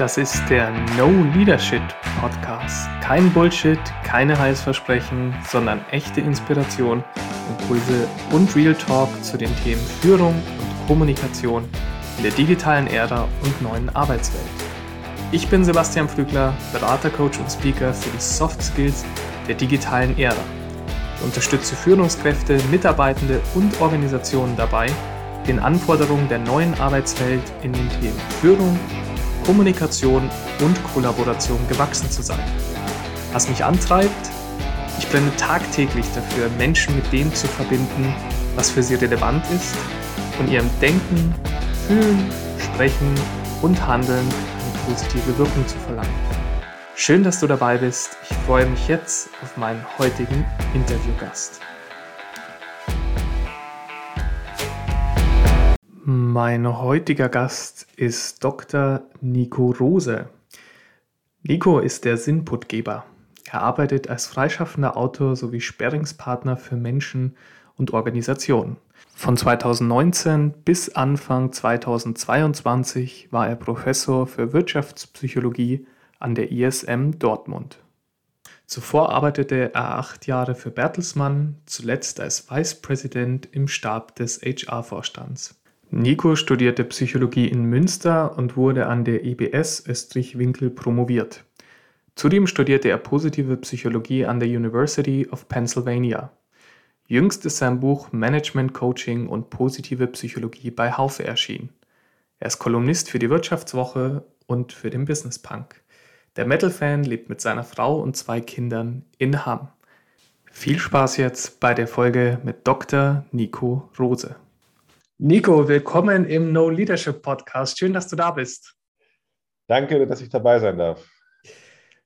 Das ist der No Leadership Podcast. Kein Bullshit, keine Heißversprechen, sondern echte Inspiration, Impulse und Real Talk zu den Themen Führung und Kommunikation in der digitalen Ära und neuen Arbeitswelt. Ich bin Sebastian Pflügler, Berater, Coach und Speaker für die Soft Skills der digitalen Ära. Ich unterstütze Führungskräfte, Mitarbeitende und Organisationen dabei, den Anforderungen der neuen Arbeitswelt in den Themen Führung, Kommunikation und Kollaboration gewachsen zu sein. Was mich antreibt, ich brenne tagtäglich dafür, Menschen mit dem zu verbinden, was für sie relevant ist und ihrem Denken, Fühlen, Sprechen und Handeln eine positive Wirkung zu verlangen. Schön, dass du dabei bist. Ich freue mich jetzt auf meinen heutigen Interviewgast. Mein heutiger Gast ist Dr. Nico Rose. Nico ist der Sinnputgeber. Er arbeitet als freischaffender Autor sowie Sperringspartner für Menschen und Organisationen. Von 2019 bis Anfang 2022 war er Professor für Wirtschaftspsychologie an der ISM Dortmund. Zuvor arbeitete er acht Jahre für Bertelsmann, zuletzt als Vice President im Stab des HR-Vorstands. Nico studierte Psychologie in Münster und wurde an der IBS Österreich-Winkel promoviert. Zudem studierte er Positive Psychologie an der University of Pennsylvania. Jüngst ist sein Buch Management Coaching und Positive Psychologie bei Haufe erschienen. Er ist Kolumnist für die Wirtschaftswoche und für den Business Punk. Der Metal-Fan lebt mit seiner Frau und zwei Kindern in Hamm. Viel Spaß jetzt bei der Folge mit Dr. Nico Rose. Nico, willkommen im No Leadership Podcast. Schön, dass du da bist. Danke, dass ich dabei sein darf.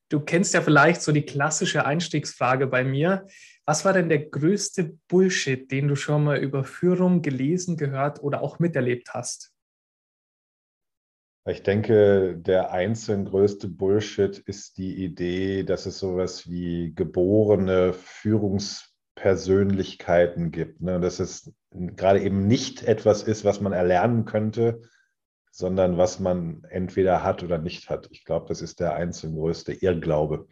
Du kennst ja vielleicht so die klassische Einstiegsfrage bei mir. Was war denn der größte Bullshit, den du schon mal über Führung gelesen, gehört oder auch miterlebt hast? Ich denke, der einzeln größte Bullshit ist die Idee, dass es sowas wie geborene Führungs Persönlichkeiten gibt. Ne? Dass es gerade eben nicht etwas ist, was man erlernen könnte, sondern was man entweder hat oder nicht hat. Ich glaube, das ist der einzelne größte Irrglaube.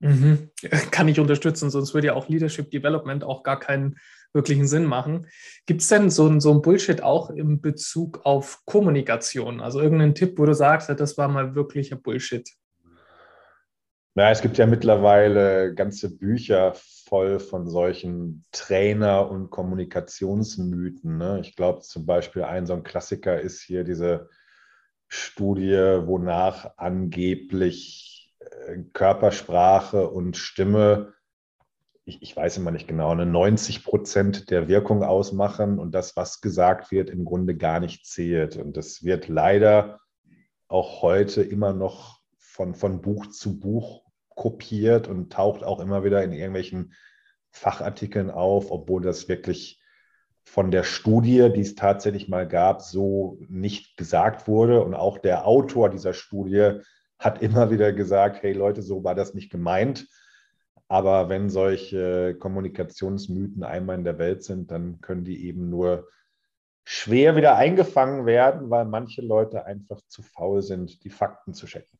Mhm. Kann ich unterstützen, sonst würde ja auch Leadership Development auch gar keinen wirklichen Sinn machen. Gibt es denn so, so ein Bullshit auch in Bezug auf Kommunikation? Also irgendeinen Tipp, wo du sagst, das war mal wirklicher Bullshit? Na, es gibt ja mittlerweile ganze Bücher voll von solchen Trainer- und Kommunikationsmythen. Ne? Ich glaube zum Beispiel, ein so ein Klassiker ist hier diese Studie, wonach angeblich äh, Körpersprache und Stimme, ich, ich weiß immer nicht genau, eine 90 Prozent der Wirkung ausmachen und das, was gesagt wird, im Grunde gar nicht zählt. Und das wird leider auch heute immer noch von, von Buch zu Buch kopiert und taucht auch immer wieder in irgendwelchen Fachartikeln auf, obwohl das wirklich von der Studie, die es tatsächlich mal gab, so nicht gesagt wurde. Und auch der Autor dieser Studie hat immer wieder gesagt, hey Leute, so war das nicht gemeint. Aber wenn solche Kommunikationsmythen einmal in der Welt sind, dann können die eben nur schwer wieder eingefangen werden, weil manche Leute einfach zu faul sind, die Fakten zu checken.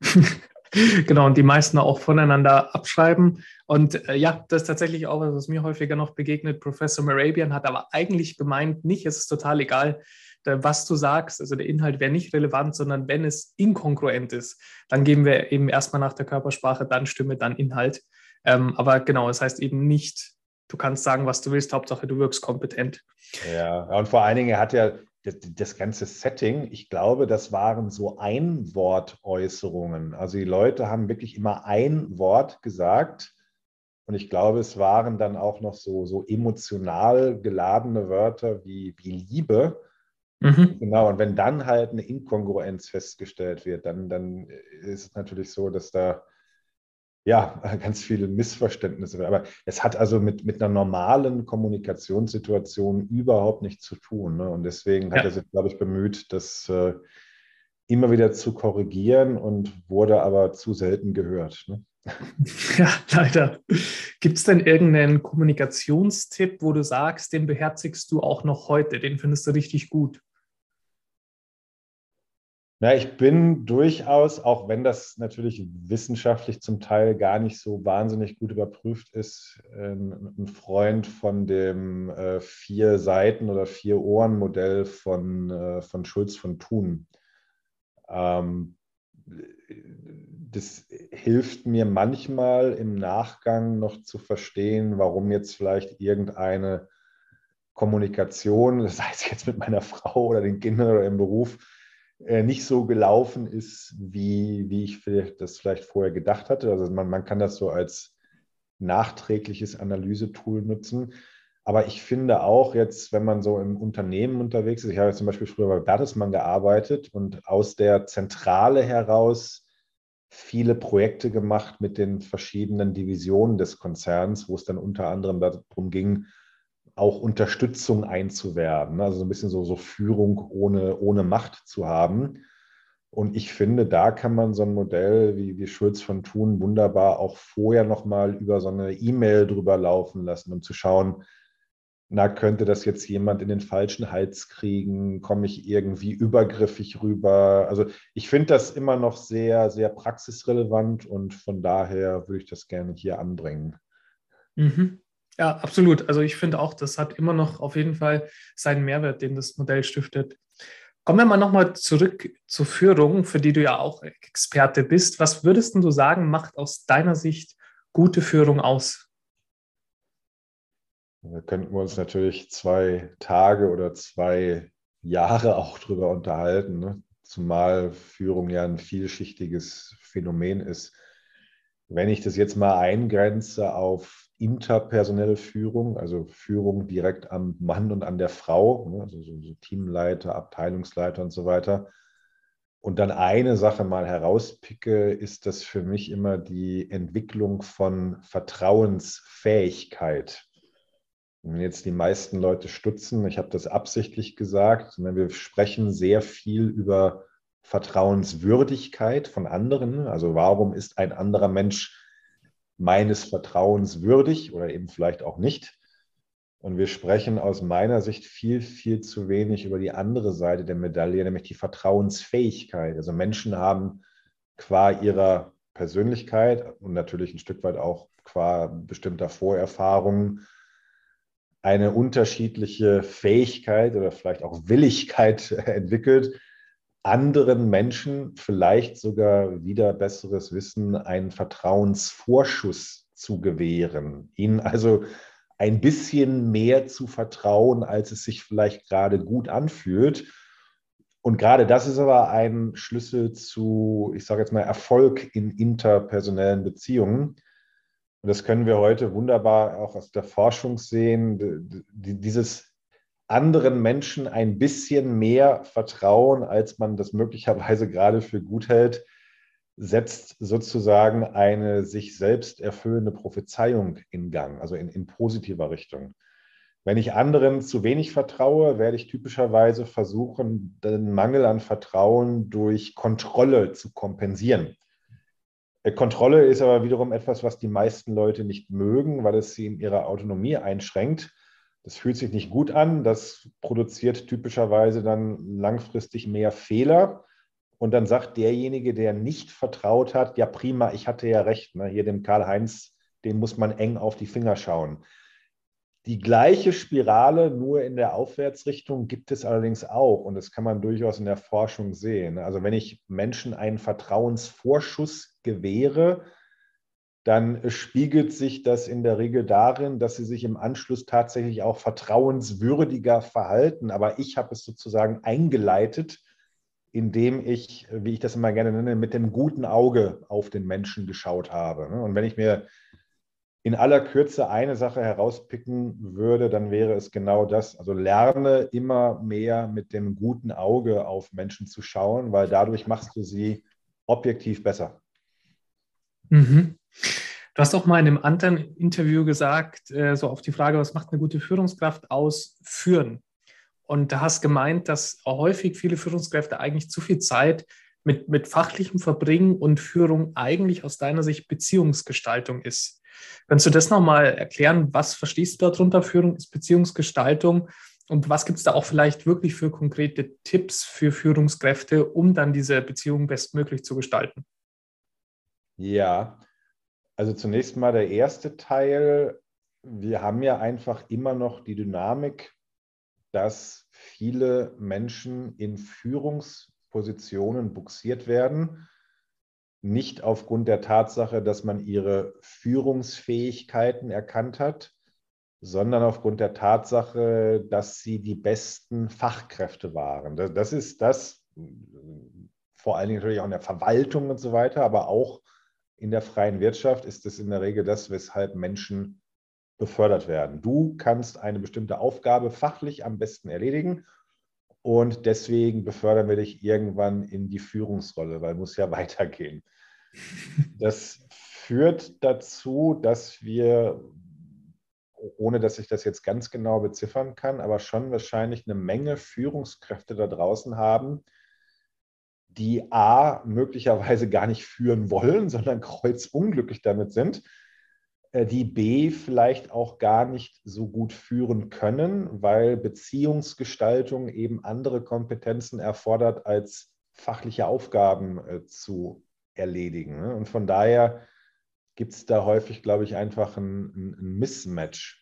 genau, und die meisten auch voneinander abschreiben. Und äh, ja, das ist tatsächlich auch was, was mir häufiger noch begegnet. Professor Morabian hat aber eigentlich gemeint, nicht, es ist total egal, was du sagst. Also der Inhalt wäre nicht relevant, sondern wenn es inkongruent ist, dann geben wir eben erstmal nach der Körpersprache, dann Stimme, dann Inhalt. Ähm, aber genau, es das heißt eben nicht, du kannst sagen, was du willst, Hauptsache du wirkst kompetent. Ja, und vor allen Dingen, hat ja das, ganze Setting, ich glaube, das waren so Einwortäußerungen. Also die Leute haben wirklich immer ein Wort gesagt. Und ich glaube, es waren dann auch noch so, so emotional geladene Wörter wie, wie Liebe. Mhm. Genau, und wenn dann halt eine Inkongruenz festgestellt wird, dann, dann ist es natürlich so, dass da ja, ganz viele Missverständnisse. Aber es hat also mit, mit einer normalen Kommunikationssituation überhaupt nichts zu tun. Ne? Und deswegen hat ja. er sich, glaube ich, bemüht, das äh, immer wieder zu korrigieren und wurde aber zu selten gehört. Ne? Ja, leider. Gibt es denn irgendeinen Kommunikationstipp, wo du sagst, den beherzigst du auch noch heute, den findest du richtig gut? Na, ich bin durchaus, auch wenn das natürlich wissenschaftlich zum Teil gar nicht so wahnsinnig gut überprüft ist, ein Freund von dem äh, vier Seiten oder vier Ohren Modell von, äh, von Schulz von Thun. Ähm, das hilft mir manchmal im Nachgang noch zu verstehen, warum jetzt vielleicht irgendeine Kommunikation, sei es jetzt mit meiner Frau oder den Kindern oder im Beruf, nicht so gelaufen ist, wie, wie ich das vielleicht vorher gedacht hatte. Also man, man kann das so als nachträgliches Analysetool nutzen. Aber ich finde auch jetzt, wenn man so im Unternehmen unterwegs ist, ich habe zum Beispiel früher bei Bertelsmann gearbeitet und aus der Zentrale heraus viele Projekte gemacht mit den verschiedenen Divisionen des Konzerns, wo es dann unter anderem darum ging, auch Unterstützung einzuwerben. Ne? Also so ein bisschen so, so Führung ohne, ohne Macht zu haben. Und ich finde, da kann man so ein Modell wie, wie Schulz von Thun wunderbar auch vorher nochmal über so eine E-Mail drüber laufen lassen, um zu schauen, na, könnte das jetzt jemand in den falschen Hals kriegen? Komme ich irgendwie übergriffig rüber? Also ich finde das immer noch sehr, sehr praxisrelevant und von daher würde ich das gerne hier anbringen. Mhm. Ja, absolut. Also ich finde auch, das hat immer noch auf jeden Fall seinen Mehrwert, den das Modell stiftet. Kommen wir mal nochmal zurück zur Führung, für die du ja auch Experte bist. Was würdest du sagen, macht aus deiner Sicht gute Führung aus? Da könnten wir uns natürlich zwei Tage oder zwei Jahre auch drüber unterhalten, ne? zumal Führung ja ein vielschichtiges Phänomen ist. Wenn ich das jetzt mal eingrenze auf interpersonelle Führung, also Führung direkt am Mann und an der Frau, ne, also so, Teamleiter, Abteilungsleiter und so weiter. Und dann eine Sache mal herauspicke, ist das für mich immer die Entwicklung von Vertrauensfähigkeit. Wenn jetzt die meisten Leute stutzen, ich habe das absichtlich gesagt, ne, wir sprechen sehr viel über Vertrauenswürdigkeit von anderen. Also warum ist ein anderer Mensch meines Vertrauens würdig oder eben vielleicht auch nicht. Und wir sprechen aus meiner Sicht viel, viel zu wenig über die andere Seite der Medaille, nämlich die Vertrauensfähigkeit. Also Menschen haben qua ihrer Persönlichkeit und natürlich ein Stück weit auch qua bestimmter Vorerfahrungen eine unterschiedliche Fähigkeit oder vielleicht auch Willigkeit entwickelt, anderen Menschen vielleicht sogar wieder besseres Wissen einen Vertrauensvorschuss zu gewähren, ihnen also ein bisschen mehr zu vertrauen, als es sich vielleicht gerade gut anfühlt. Und gerade das ist aber ein Schlüssel zu, ich sage jetzt mal, Erfolg in interpersonellen Beziehungen. Und das können wir heute wunderbar auch aus der Forschung sehen. Dieses anderen Menschen ein bisschen mehr vertrauen, als man das möglicherweise gerade für gut hält, setzt sozusagen eine sich selbst erfüllende Prophezeiung in Gang, also in, in positiver Richtung. Wenn ich anderen zu wenig vertraue, werde ich typischerweise versuchen, den Mangel an Vertrauen durch Kontrolle zu kompensieren. Äh, Kontrolle ist aber wiederum etwas, was die meisten Leute nicht mögen, weil es sie in ihrer Autonomie einschränkt. Das fühlt sich nicht gut an. Das produziert typischerweise dann langfristig mehr Fehler. Und dann sagt derjenige, der nicht vertraut hat, ja prima, ich hatte ja recht. Ne? Hier dem Karl-Heinz, dem muss man eng auf die Finger schauen. Die gleiche Spirale, nur in der Aufwärtsrichtung, gibt es allerdings auch. Und das kann man durchaus in der Forschung sehen. Also wenn ich Menschen einen Vertrauensvorschuss gewähre, dann spiegelt sich das in der Regel darin, dass sie sich im Anschluss tatsächlich auch vertrauenswürdiger verhalten. Aber ich habe es sozusagen eingeleitet, indem ich, wie ich das immer gerne nenne, mit dem guten Auge auf den Menschen geschaut habe. Und wenn ich mir in aller Kürze eine Sache herauspicken würde, dann wäre es genau das. Also lerne immer mehr mit dem guten Auge auf Menschen zu schauen, weil dadurch machst du sie objektiv besser. Mhm. Du hast auch mal in einem anderen Interview gesagt, äh, so auf die Frage, was macht eine gute Führungskraft aus, führen. Und da hast gemeint, dass häufig viele Führungskräfte eigentlich zu viel Zeit mit, mit fachlichem Verbringen und Führung eigentlich aus deiner Sicht Beziehungsgestaltung ist. Kannst du das nochmal erklären? Was verstehst du darunter? Führung ist Beziehungsgestaltung. Und was gibt es da auch vielleicht wirklich für konkrete Tipps für Führungskräfte, um dann diese Beziehung bestmöglich zu gestalten? Ja, also zunächst mal der erste Teil. Wir haben ja einfach immer noch die Dynamik, dass viele Menschen in Führungspositionen buxiert werden. Nicht aufgrund der Tatsache, dass man ihre Führungsfähigkeiten erkannt hat, sondern aufgrund der Tatsache, dass sie die besten Fachkräfte waren. Das ist das, vor allen Dingen natürlich auch in der Verwaltung und so weiter, aber auch in der freien Wirtschaft ist es in der Regel das, weshalb Menschen befördert werden. Du kannst eine bestimmte Aufgabe fachlich am besten erledigen und deswegen befördern wir dich irgendwann in die Führungsrolle, weil muss ja weitergehen. Das führt dazu, dass wir ohne dass ich das jetzt ganz genau beziffern kann, aber schon wahrscheinlich eine Menge Führungskräfte da draußen haben, die A, möglicherweise gar nicht führen wollen, sondern kreuzunglücklich damit sind, äh, die B vielleicht auch gar nicht so gut führen können, weil Beziehungsgestaltung eben andere Kompetenzen erfordert, als fachliche Aufgaben äh, zu erledigen. Ne? Und von daher gibt es da häufig, glaube ich, einfach ein, ein, Mismatch.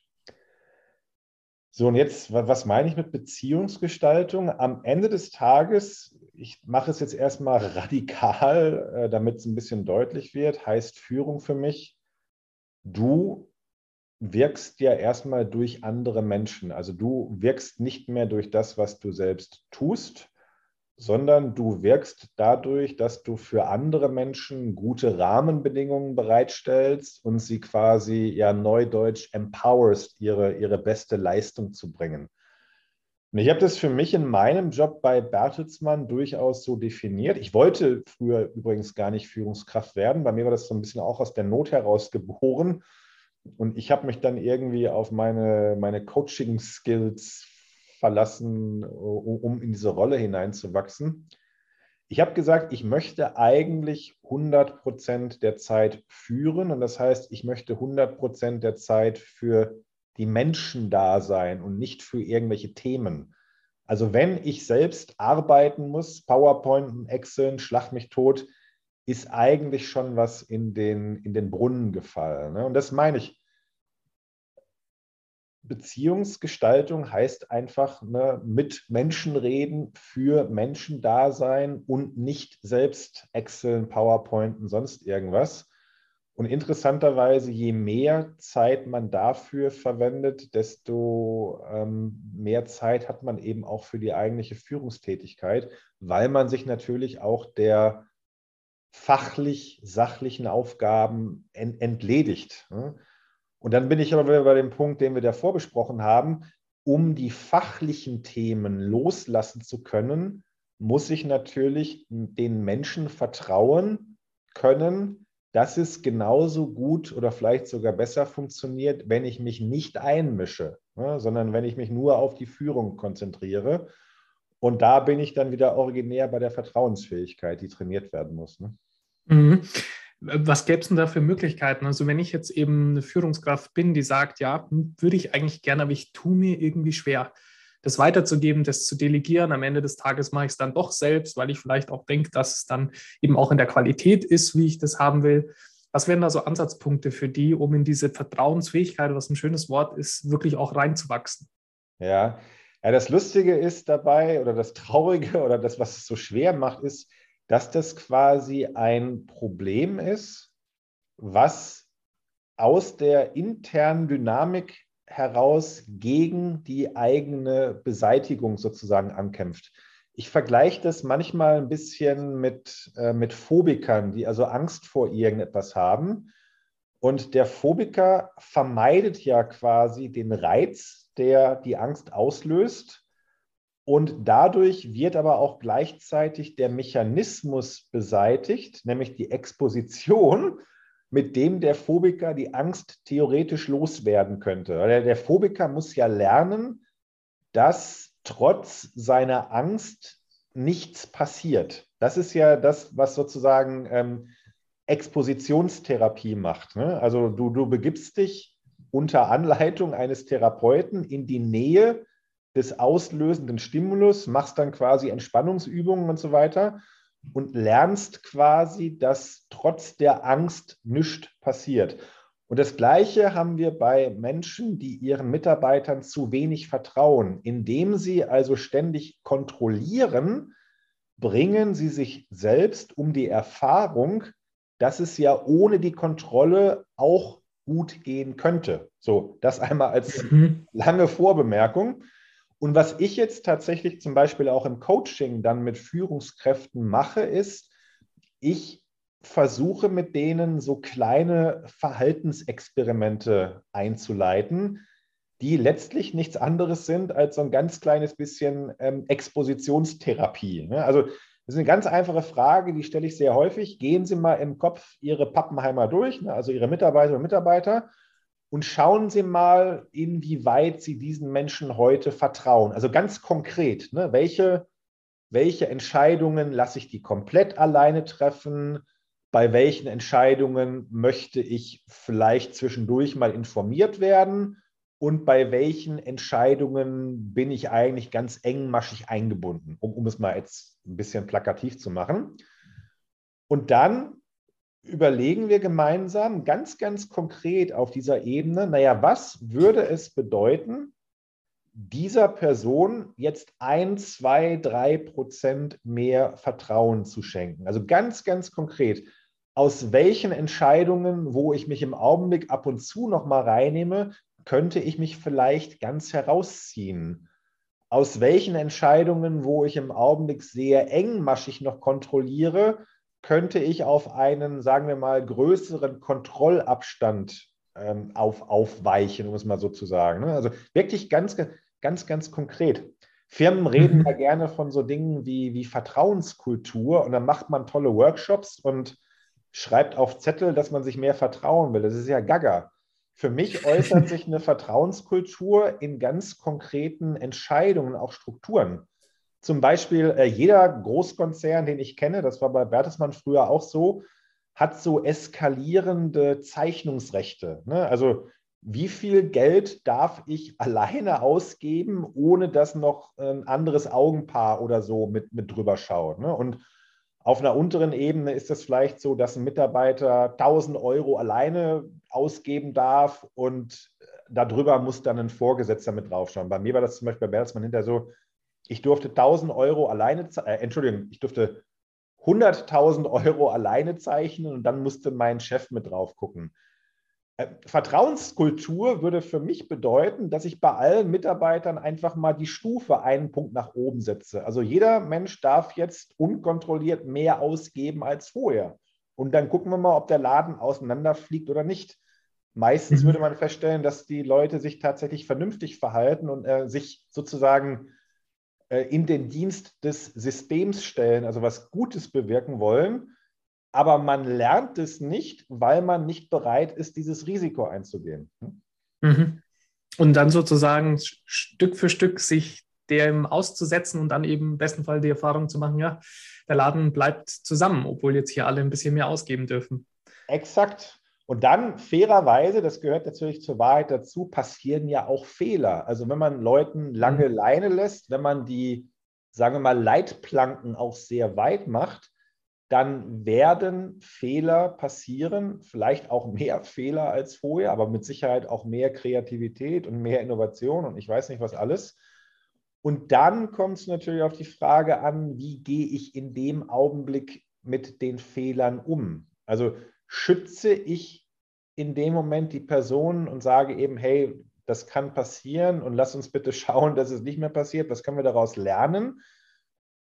So, und jetzt, was meine ich mit Beziehungsgestaltung? Am Ende des Tages, ich mache es jetzt erstmal radikal, äh, damit es ein bisschen deutlich wird, heißt Führung für mich, du wirkst ja erstmal durch andere Menschen. Also du wirkst nicht mehr durch das, was du selbst tust, sondern du wirkst dadurch, dass du für andere Menschen gute Rahmenbedingungen bereitstellst und sie quasi ja neudeutsch empowerst, ihre, ihre beste Leistung zu bringen. Und ich habe das für mich in meinem Job bei Bertelsmann durchaus so definiert. Ich wollte früher übrigens gar nicht Führungskraft werden. Bei mir war das so ein bisschen auch aus der Not heraus geboren. Und ich habe mich dann irgendwie auf meine, meine Coaching-Skills verlassen, um in diese Rolle hineinzuwachsen. Ich habe gesagt, ich möchte eigentlich 100 Prozent der Zeit führen. Und das heißt, ich möchte 100 Prozent der Zeit für die Menschen da sein und nicht für irgendwelche Themen. Also wenn ich selbst arbeiten muss, PowerPoint und Excel, schlag mich tot, ist eigentlich schon was in den, in den Brunnen gefallen. Ne? Und das meine ich. Beziehungsgestaltung heißt einfach ne, mit Menschen reden, für Menschen da sein und nicht selbst Excel, PowerPoint und sonst irgendwas. Und interessanterweise, je mehr Zeit man dafür verwendet, desto ähm, mehr Zeit hat man eben auch für die eigentliche Führungstätigkeit, weil man sich natürlich auch der fachlich sachlichen Aufgaben ent entledigt. Ne? Und dann bin ich aber wieder bei dem Punkt, den wir davor besprochen haben. Um die fachlichen Themen loslassen zu können, muss ich natürlich den Menschen vertrauen können, dass es genauso gut oder vielleicht sogar besser funktioniert, wenn ich mich nicht einmische, ne, sondern wenn ich mich nur auf die Führung konzentriere. Und da bin ich dann wieder originär bei der Vertrauensfähigkeit, die trainiert werden muss. Ne? Mhm. Was gäbe es denn da für Möglichkeiten? Also wenn ich jetzt eben eine Führungskraft bin, die sagt, ja, hm, würde ich eigentlich gerne, aber ich tue mir irgendwie schwer, das weiterzugeben, das zu delegieren. Am Ende des Tages mache ich es dann doch selbst, weil ich vielleicht auch denke, dass es dann eben auch in der Qualität ist, wie ich das haben will. Was wären da so Ansatzpunkte für die, um in diese Vertrauensfähigkeit, was ein schönes Wort ist, wirklich auch reinzuwachsen? Ja, ja das Lustige ist dabei oder das Traurige oder das, was es so schwer macht, ist, dass das quasi ein Problem ist, was aus der internen Dynamik heraus gegen die eigene Beseitigung sozusagen ankämpft. Ich vergleiche das manchmal ein bisschen mit, äh, mit Phobikern, die also Angst vor irgendetwas haben. Und der Phobiker vermeidet ja quasi den Reiz, der die Angst auslöst und dadurch wird aber auch gleichzeitig der Mechanismus beseitigt, nämlich die Exposition, mit dem der Phobiker die Angst theoretisch loswerden könnte. Der, Phobiker muss ja lernen, dass trotz seiner Angst nichts passiert. Das ist ja das, was sozusagen ähm, Expositionstherapie macht. Ne? Also du, du begibst dich unter Anleitung eines Therapeuten in die Nähe des auslösenden Stimulus, machst dann quasi Entspannungsübungen und so weiter und lernst quasi, dass trotz der Angst nichts passiert. Und das Gleiche haben wir bei Menschen, die ihren Mitarbeitern zu wenig vertrauen. Indem sie also ständig kontrollieren, bringen sie sich selbst um die Erfahrung, dass es ja ohne die Kontrolle auch gut gehen könnte. So, das einmal als mhm. lange Vorbemerkung. Und was ich jetzt tatsächlich zum Beispiel auch im Coaching dann mit Führungskräften mache, ist, ich versuche mit denen so kleine Verhaltensexperimente einzuleiten, die letztlich nichts anderes sind als so ein ganz kleines bisschen ähm, Expositionstherapie. Ne? Also das ist eine ganz einfache Frage, die stelle ich sehr häufig. Gehen Sie mal im Kopf Ihre Pappenheimer durch, ne? also Ihre Mitarbeiter und Mitarbeiter, und schauen Sie mal, inwieweit Sie diesen Menschen heute vertrauen. Also ganz konkret, ne? welche, welche Entscheidungen lasse ich die komplett alleine treffen? Bei welchen Entscheidungen möchte ich vielleicht zwischendurch mal informiert werden? Und bei welchen Entscheidungen bin ich eigentlich ganz engmaschig eingebunden, um, um es mal jetzt ein bisschen plakativ zu machen. Und dann überlegen wir gemeinsam ganz, ganz konkret auf dieser Ebene, naja, was würde es bedeuten, dieser Person jetzt ein, zwei, drei Prozent mehr Vertrauen zu schenken? Also ganz, ganz konkret, aus welchen Entscheidungen, wo ich mich im Augenblick ab und zu noch mal reinnehme, könnte ich mich vielleicht ganz herausziehen? Aus welchen Entscheidungen, wo ich im Augenblick sehr engmaschig noch kontrolliere, könnte ich auf einen, sagen wir mal, größeren Kontrollabstand ähm, auf, aufweichen, um es mal so zu sagen. Ne? Also wirklich ganz, ganz, ganz konkret. Firmen reden da gerne von so Dingen wie, wie Vertrauenskultur und dann macht man tolle Workshops und schreibt auf Zettel, dass man sich mehr vertrauen will. Das ist ja gaga. Für mich äußert sich eine Vertrauenskultur in ganz konkreten Entscheidungen, auch Strukturen. Zum Beispiel äh, jeder Großkonzern, den ich kenne, das war bei Bertelsmann früher auch so, hat so eskalierende Zeichnungsrechte. Ne? Also wie viel Geld darf ich alleine ausgeben, ohne dass noch ein anderes Augenpaar oder so mit, mit drüber schaut. Ne? Und auf einer unteren Ebene ist es vielleicht so, dass ein Mitarbeiter 1000 Euro alleine ausgeben darf und äh, darüber muss dann ein Vorgesetzter mit draufschauen. Bei mir war das zum Beispiel bei Bertelsmann hinter so, ich durfte 1000 Euro alleine, äh, Entschuldigung, ich durfte 100.000 Euro alleine zeichnen und dann musste mein Chef mit drauf gucken. Äh, Vertrauenskultur würde für mich bedeuten, dass ich bei allen Mitarbeitern einfach mal die Stufe einen Punkt nach oben setze. Also jeder Mensch darf jetzt unkontrolliert mehr ausgeben als vorher. Und dann gucken wir mal, ob der Laden auseinanderfliegt oder nicht. Meistens mhm. würde man feststellen, dass die Leute sich tatsächlich vernünftig verhalten und äh, sich sozusagen in den Dienst des Systems stellen, also was Gutes bewirken wollen, aber man lernt es nicht, weil man nicht bereit ist, dieses Risiko einzugehen. Hm? Mhm. Und dann sozusagen Stück für Stück sich dem auszusetzen und dann eben im besten Fall die Erfahrung zu machen, ja, der Laden bleibt zusammen, obwohl jetzt hier alle ein bisschen mehr ausgeben dürfen. Exakt. Und dann fairerweise, das gehört natürlich zur Wahrheit dazu, passieren ja auch Fehler. Also wenn man Leuten lange mhm. Leine lässt, wenn man die, sagen wir mal, Leitplanken auch sehr weit macht, dann werden Fehler passieren, vielleicht auch mehr Fehler als vorher, aber mit Sicherheit auch mehr Kreativität und mehr Innovation und ich weiß nicht was alles. Und dann kommt es natürlich auf die Frage an, wie gehe ich in dem Augenblick mit den Fehlern um? Also schütze ich in dem Moment die Person und sage eben, hey, das kann passieren und lass uns bitte schauen, dass es nicht mehr passiert. Was können wir daraus lernen?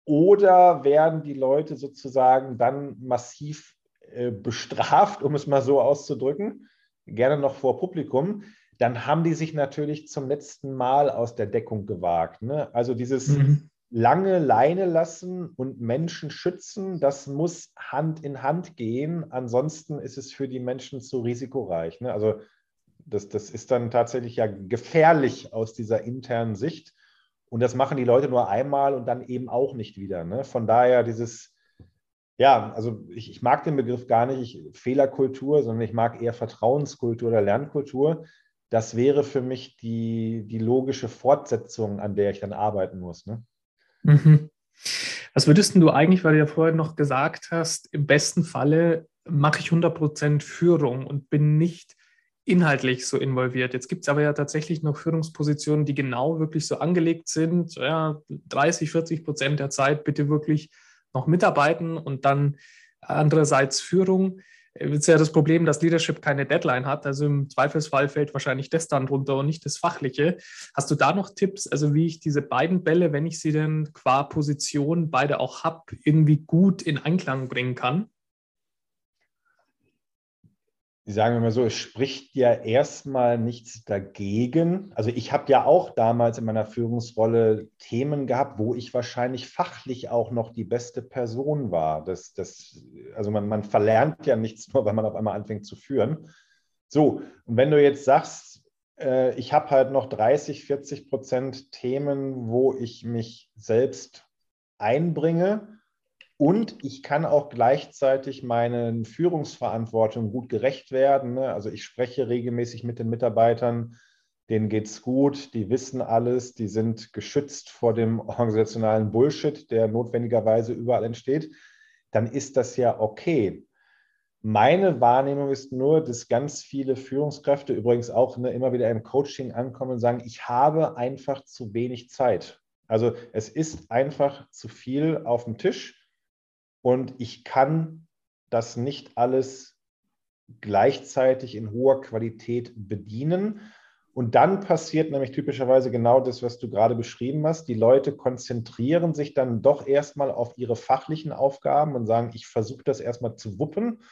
Oder werden die Leute sozusagen dann massiv äh, bestraft, um es mal so auszudrücken, gerne noch vor Publikum? Dann haben die sich natürlich zum letzten Mal aus der Deckung gewagt. Ne? Also dieses, mhm lange Leine lassen und Menschen schützen, das muss Hand in Hand gehen. Ansonsten ist es für die Menschen zu risikoreich. Ne? Also das, das ist dann tatsächlich ja gefährlich aus dieser internen Sicht. Und das machen die Leute nur einmal und dann eben auch nicht wieder. Ne? Von daher dieses, ja, also ich, ich mag den Begriff gar nicht, ich, Fehlerkultur, sondern ich mag eher Vertrauenskultur oder Lernkultur. das wäre für mich die, die logische Fortsetzung, an der ich dann arbeiten muss. Ne? Mhm. Was würdest du eigentlich, weil du ja vorher noch gesagt hast, im besten Falle mache ich 100% Führung und bin nicht inhaltlich so involviert. Jetzt gibt es aber ja tatsächlich noch Führungspositionen, die genau wirklich so angelegt sind, ja, 30, 40 Prozent der Zeit bitte wirklich noch mitarbeiten und dann andererseits Führung. Ist ja das Problem, dass Leadership keine Deadline hat. Also im Zweifelsfall fällt wahrscheinlich das dann runter und nicht das Fachliche. Hast du da noch Tipps, also wie ich diese beiden Bälle, wenn ich sie denn qua Position beide auch habe, irgendwie gut in Einklang bringen kann? Sagen wir mal so, es spricht ja erstmal nichts dagegen. Also ich habe ja auch damals in meiner Führungsrolle Themen gehabt, wo ich wahrscheinlich fachlich auch noch die beste Person war. Das, das, also man, man verlernt ja nichts nur, wenn man auf einmal anfängt zu führen. So, und wenn du jetzt sagst, äh, ich habe halt noch 30, 40 Prozent Themen, wo ich mich selbst einbringe, und ich kann auch gleichzeitig meinen Führungsverantwortungen gut gerecht werden. Ne? Also ich spreche regelmäßig mit den Mitarbeitern, denen geht es gut, die wissen alles, die sind geschützt vor dem organisationalen Bullshit, der notwendigerweise überall entsteht. Dann ist das ja okay. Meine Wahrnehmung ist nur, dass ganz viele Führungskräfte übrigens auch ne, immer wieder im Coaching ankommen und sagen, ich habe einfach zu wenig Zeit. Also es ist einfach zu viel auf dem Tisch und ich kann das nicht alles gleichzeitig in hoher Qualität bedienen. Und dann passiert nämlich typischerweise genau das, was du gerade beschrieben hast. Die Leute konzentrieren sich dann doch erstmal auf ihre fachlichen Aufgaben und sagen, ich versuche das erstmal zu wuppen.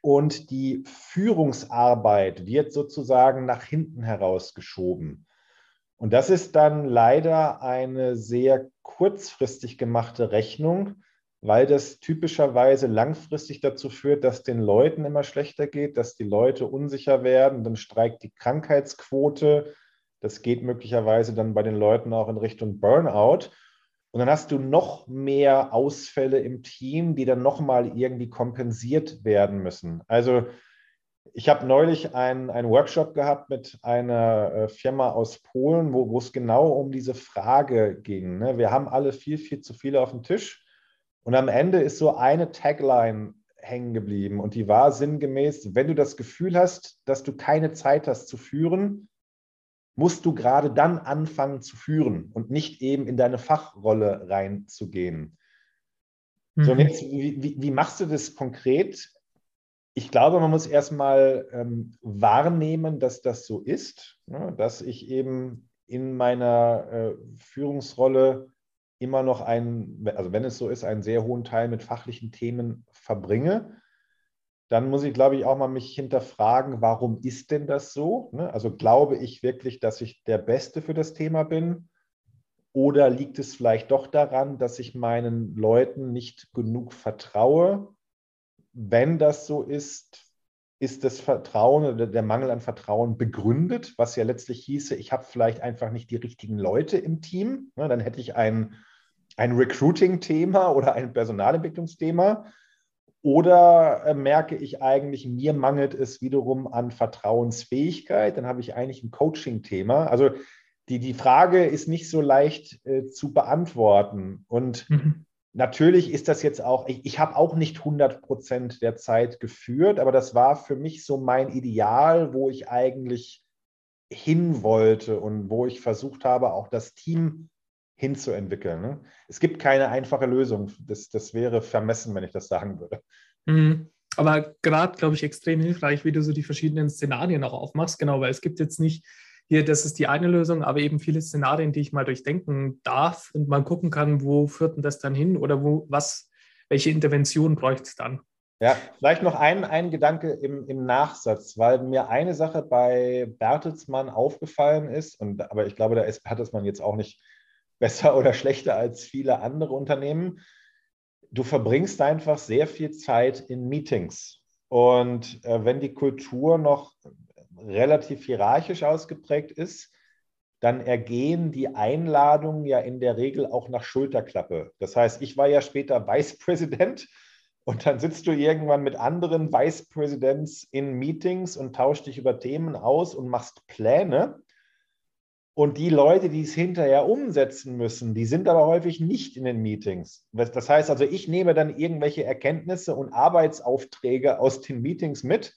Und die Führungsarbeit wird sozusagen nach hinten herausgeschoben. Und das ist dann leider eine sehr kurzfristig gemachte Rechnung, weil das typischerweise langfristig dazu führt, dass den Leuten immer schlechter geht, dass die Leute unsicher werden, dann streikt die Krankheitsquote, das geht möglicherweise dann bei den Leuten auch in Richtung Burnout. Und dann hast du noch mehr Ausfälle im Team, die dann nochmal irgendwie kompensiert werden müssen. Also ich habe neulich einen, Workshop gehabt mit einer äh, Firma aus Polen, wo, wo es genau um diese Frage ging. Ne? Wir haben alle viel, viel zu viele auf dem Tisch und am Ende ist so eine Tagline hängen geblieben und die war sinngemäß, wenn du das Gefühl hast, dass du keine Zeit hast zu führen, musst du gerade dann anfangen zu führen und nicht eben in deine Fachrolle reinzugehen. Mhm. So, und mhm. jetzt, wie, wie, wie, machst du das konkret? Ich glaube, man muss erstmal ähm, wahrnehmen, dass das so ist, ne? dass ich eben in meiner äh, Führungsrolle immer noch einen, also wenn es so ist, einen sehr hohen Teil mit fachlichen Themen verbringe, dann muss ich, glaube ich, auch mal mich hinterfragen, warum ist denn das so? Ne? Also glaube ich wirklich, dass ich der Beste für das Thema bin? Oder liegt es vielleicht doch daran, dass ich meinen Leuten nicht genug vertraue? Wenn das so ist, ist das Vertrauen oder der Mangel an Vertrauen begründet, was ja letztlich hieße, ich habe vielleicht einfach nicht die richtigen Leute im Team. Ne? Dann hätte ich einen ein Recruiting-Thema oder ein Personalentwicklungsthema? Oder äh, merke ich eigentlich, mir mangelt es wiederum an Vertrauensfähigkeit? Dann habe ich eigentlich ein Coaching-Thema. Also die, die Frage ist nicht so leicht äh, zu beantworten. Und mhm. natürlich ist das jetzt auch, ich, ich habe auch nicht 100 Prozent der Zeit geführt, aber das war für mich so mein Ideal, wo ich eigentlich hin wollte und wo ich versucht habe, auch das Team hinzuentwickeln. Ne? Es gibt keine einfache Lösung. Das, das wäre vermessen, wenn ich das sagen würde. Mhm. Aber gerade, glaube ich, extrem hilfreich, wie du so die verschiedenen Szenarien auch aufmachst. Genau, weil es gibt jetzt nicht hier, das ist die eine Lösung, aber eben viele Szenarien, die ich mal durchdenken darf und mal gucken kann, wo führt denn das dann hin oder wo, was, welche Intervention bräuchte es dann? Ja, vielleicht noch ein, ein Gedanke im, im Nachsatz, weil mir eine Sache bei Bertelsmann aufgefallen ist, und aber ich glaube, da ist Bertelsmann jetzt auch nicht besser oder schlechter als viele andere Unternehmen. Du verbringst einfach sehr viel Zeit in Meetings. Und äh, wenn die Kultur noch relativ hierarchisch ausgeprägt ist, dann ergehen die Einladungen ja in der Regel auch nach Schulterklappe. Das heißt, ich war ja später Vicepräsident Und dann sitzt du irgendwann mit anderen Vice Presidents in Meetings und tauschst dich über Themen aus und machst Pläne. Und die Leute, die es hinterher umsetzen müssen, die sind aber häufig nicht in den Meetings. Das heißt also, ich nehme dann irgendwelche Erkenntnisse und Arbeitsaufträge aus den Meetings mit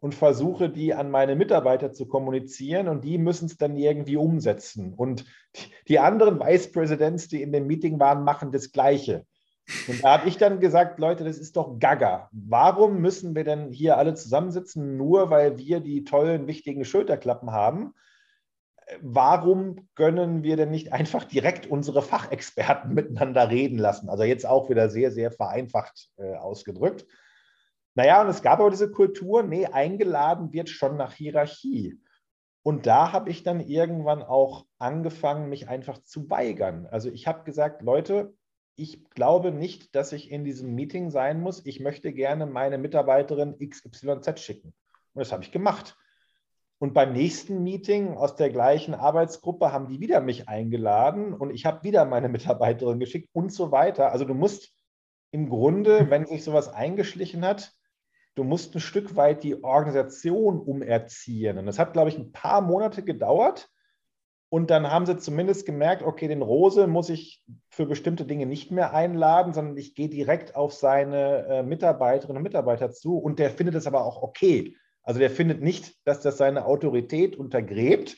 und versuche, die an meine Mitarbeiter zu kommunizieren und die müssen es dann irgendwie umsetzen. Und die anderen Vice Presidents, die in dem Meeting waren, machen das Gleiche. Und da habe ich dann gesagt, Leute, das ist doch Gaga. Warum müssen wir denn hier alle zusammensitzen, nur weil wir die tollen, wichtigen Schulterklappen haben? Warum können wir denn nicht einfach direkt unsere Fachexperten miteinander reden lassen? Also jetzt auch wieder sehr, sehr vereinfacht äh, ausgedrückt. Naja, und es gab aber diese Kultur, nee, eingeladen wird schon nach Hierarchie. Und da habe ich dann irgendwann auch angefangen, mich einfach zu weigern. Also ich habe gesagt, Leute, ich glaube nicht, dass ich in diesem Meeting sein muss. Ich möchte gerne meine Mitarbeiterin XYZ schicken. Und das habe ich gemacht. Und beim nächsten Meeting aus der gleichen Arbeitsgruppe haben die wieder mich eingeladen und ich habe wieder meine Mitarbeiterin geschickt und so weiter. Also du musst im Grunde, wenn sich sowas eingeschlichen hat, du musst ein Stück weit die Organisation umerziehen. Und das hat, glaube ich, ein paar Monate gedauert. Und dann haben sie zumindest gemerkt, okay, den Rose muss ich für bestimmte Dinge nicht mehr einladen, sondern ich gehe direkt auf seine äh, Mitarbeiterinnen und Mitarbeiter zu. Und der findet es aber auch okay. Also der findet nicht, dass das seine Autorität untergräbt.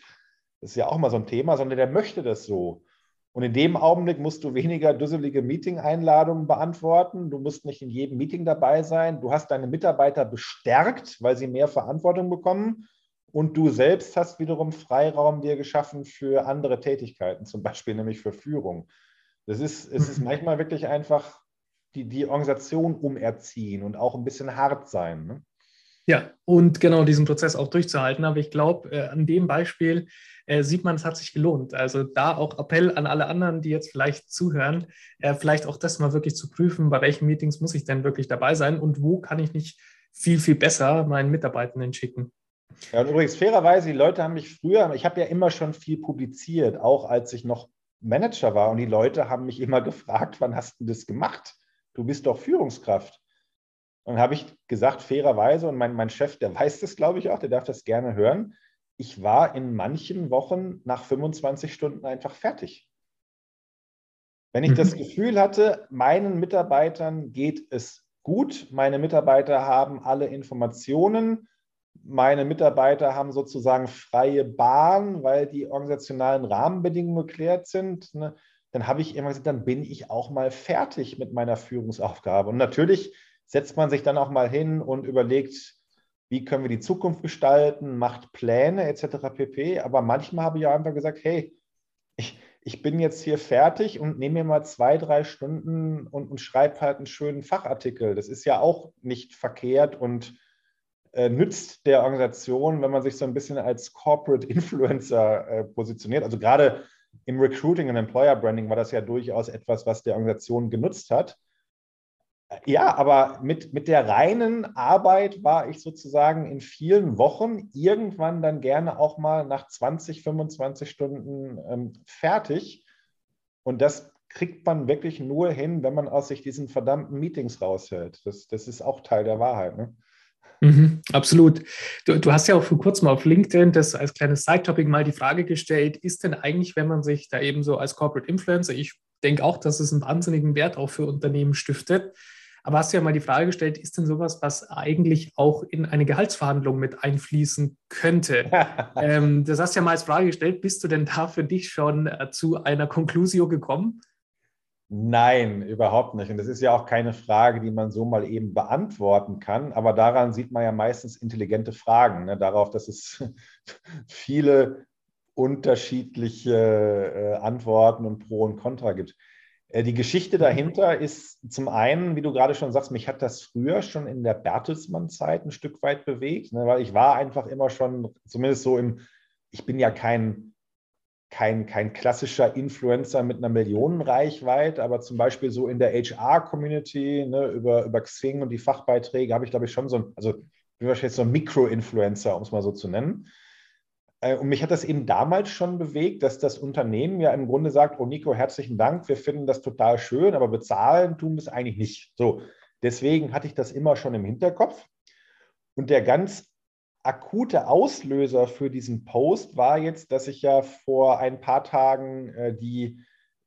Das ist ja auch mal so ein Thema, sondern der möchte das so. Und in dem Augenblick musst du weniger dusselige Meeting-Einladungen beantworten. Du musst nicht in jedem Meeting dabei sein. Du hast deine Mitarbeiter bestärkt, weil sie mehr Verantwortung bekommen. Und du selbst hast wiederum Freiraum dir geschaffen für andere Tätigkeiten, zum Beispiel nämlich für Führung. Das ist, es ist mhm. manchmal wirklich einfach die, die Organisation umerziehen und auch ein bisschen hart sein. Ne? Ja, und genau diesen Prozess auch durchzuhalten. Aber ich glaube, äh, an dem Beispiel äh, sieht man, es hat sich gelohnt. Also da auch Appell an alle anderen, die jetzt vielleicht zuhören, äh, vielleicht auch das mal wirklich zu prüfen, bei welchen Meetings muss ich denn wirklich dabei sein und wo kann ich nicht viel, viel besser meinen Mitarbeitenden schicken. Ja, und übrigens fairerweise, die Leute haben mich früher, ich habe ja immer schon viel publiziert, auch als ich noch Manager war. Und die Leute haben mich immer gefragt, wann hast du das gemacht? Du bist doch Führungskraft. Und dann habe ich gesagt, fairerweise, und mein, mein Chef, der weiß das, glaube ich auch, der darf das gerne hören, ich war in manchen Wochen nach 25 Stunden einfach fertig. Wenn ich das mhm. Gefühl hatte, meinen Mitarbeitern geht es gut, meine Mitarbeiter haben alle Informationen, meine Mitarbeiter haben sozusagen freie Bahn, weil die organisationalen Rahmenbedingungen geklärt sind. Ne? Dann habe ich immer gesagt, dann bin ich auch mal fertig mit meiner Führungsaufgabe. Und natürlich setzt man sich dann auch mal hin und überlegt, wie können wir die Zukunft gestalten, macht Pläne etc. pp. Aber manchmal habe ich auch einfach gesagt, hey, ich, ich bin jetzt hier fertig und nehme mir mal zwei, drei Stunden und, und schreibe halt einen schönen Fachartikel. Das ist ja auch nicht verkehrt und äh, nützt der Organisation, wenn man sich so ein bisschen als Corporate Influencer äh, positioniert. Also gerade im Recruiting und Employer Branding war das ja durchaus etwas, was der Organisation genutzt hat. Ja, aber mit, mit der reinen Arbeit war ich sozusagen in vielen Wochen irgendwann dann gerne auch mal nach 20, 25 Stunden ähm, fertig. Und das kriegt man wirklich nur hin, wenn man aus sich diesen verdammten Meetings raushält. Das, das ist auch Teil der Wahrheit. Ne? Mhm, absolut. Du, du, hast ja auch vor kurzem auf LinkedIn das als kleines Side-Topic mal die Frage gestellt, ist denn eigentlich, wenn man sich da eben so als Corporate Influencer, ich denke auch, dass es einen wahnsinnigen Wert auch für Unternehmen stiftet, aber hast du ja mal die Frage gestellt, ist denn sowas, was eigentlich auch in eine Gehaltsverhandlung mit einfließen könnte? ähm, das hast du ja mal als Frage gestellt, bist du denn da für dich schon äh, zu einer Conclusio gekommen? Nein, überhaupt nicht. Und das ist ja auch keine Frage, die man so mal eben beantworten kann. Aber daran sieht man ja meistens intelligente Fragen. Ne? Darauf, dass es viele unterschiedliche äh, Antworten und Pro und Contra gibt. Äh, die Geschichte dahinter ist zum einen, wie du gerade schon sagst, mich hat das früher schon in der Bertelsmann-Zeit ein Stück weit bewegt, ne? weil ich war einfach immer schon, zumindest so im, ich bin ja kein kein, kein klassischer Influencer mit einer Millionenreichweite, aber zum Beispiel so in der HR-Community, ne, über, über Xing und die Fachbeiträge habe ich, glaube ich, schon so ein, also ich bin wahrscheinlich so ein Mikro-Influencer, um es mal so zu nennen. Äh, und mich hat das eben damals schon bewegt, dass das Unternehmen ja im Grunde sagt, oh Nico, herzlichen Dank, wir finden das total schön, aber bezahlen tun wir es eigentlich nicht. So, Deswegen hatte ich das immer schon im Hinterkopf. Und der ganz akute Auslöser für diesen Post war jetzt, dass ich ja vor ein paar Tagen äh, die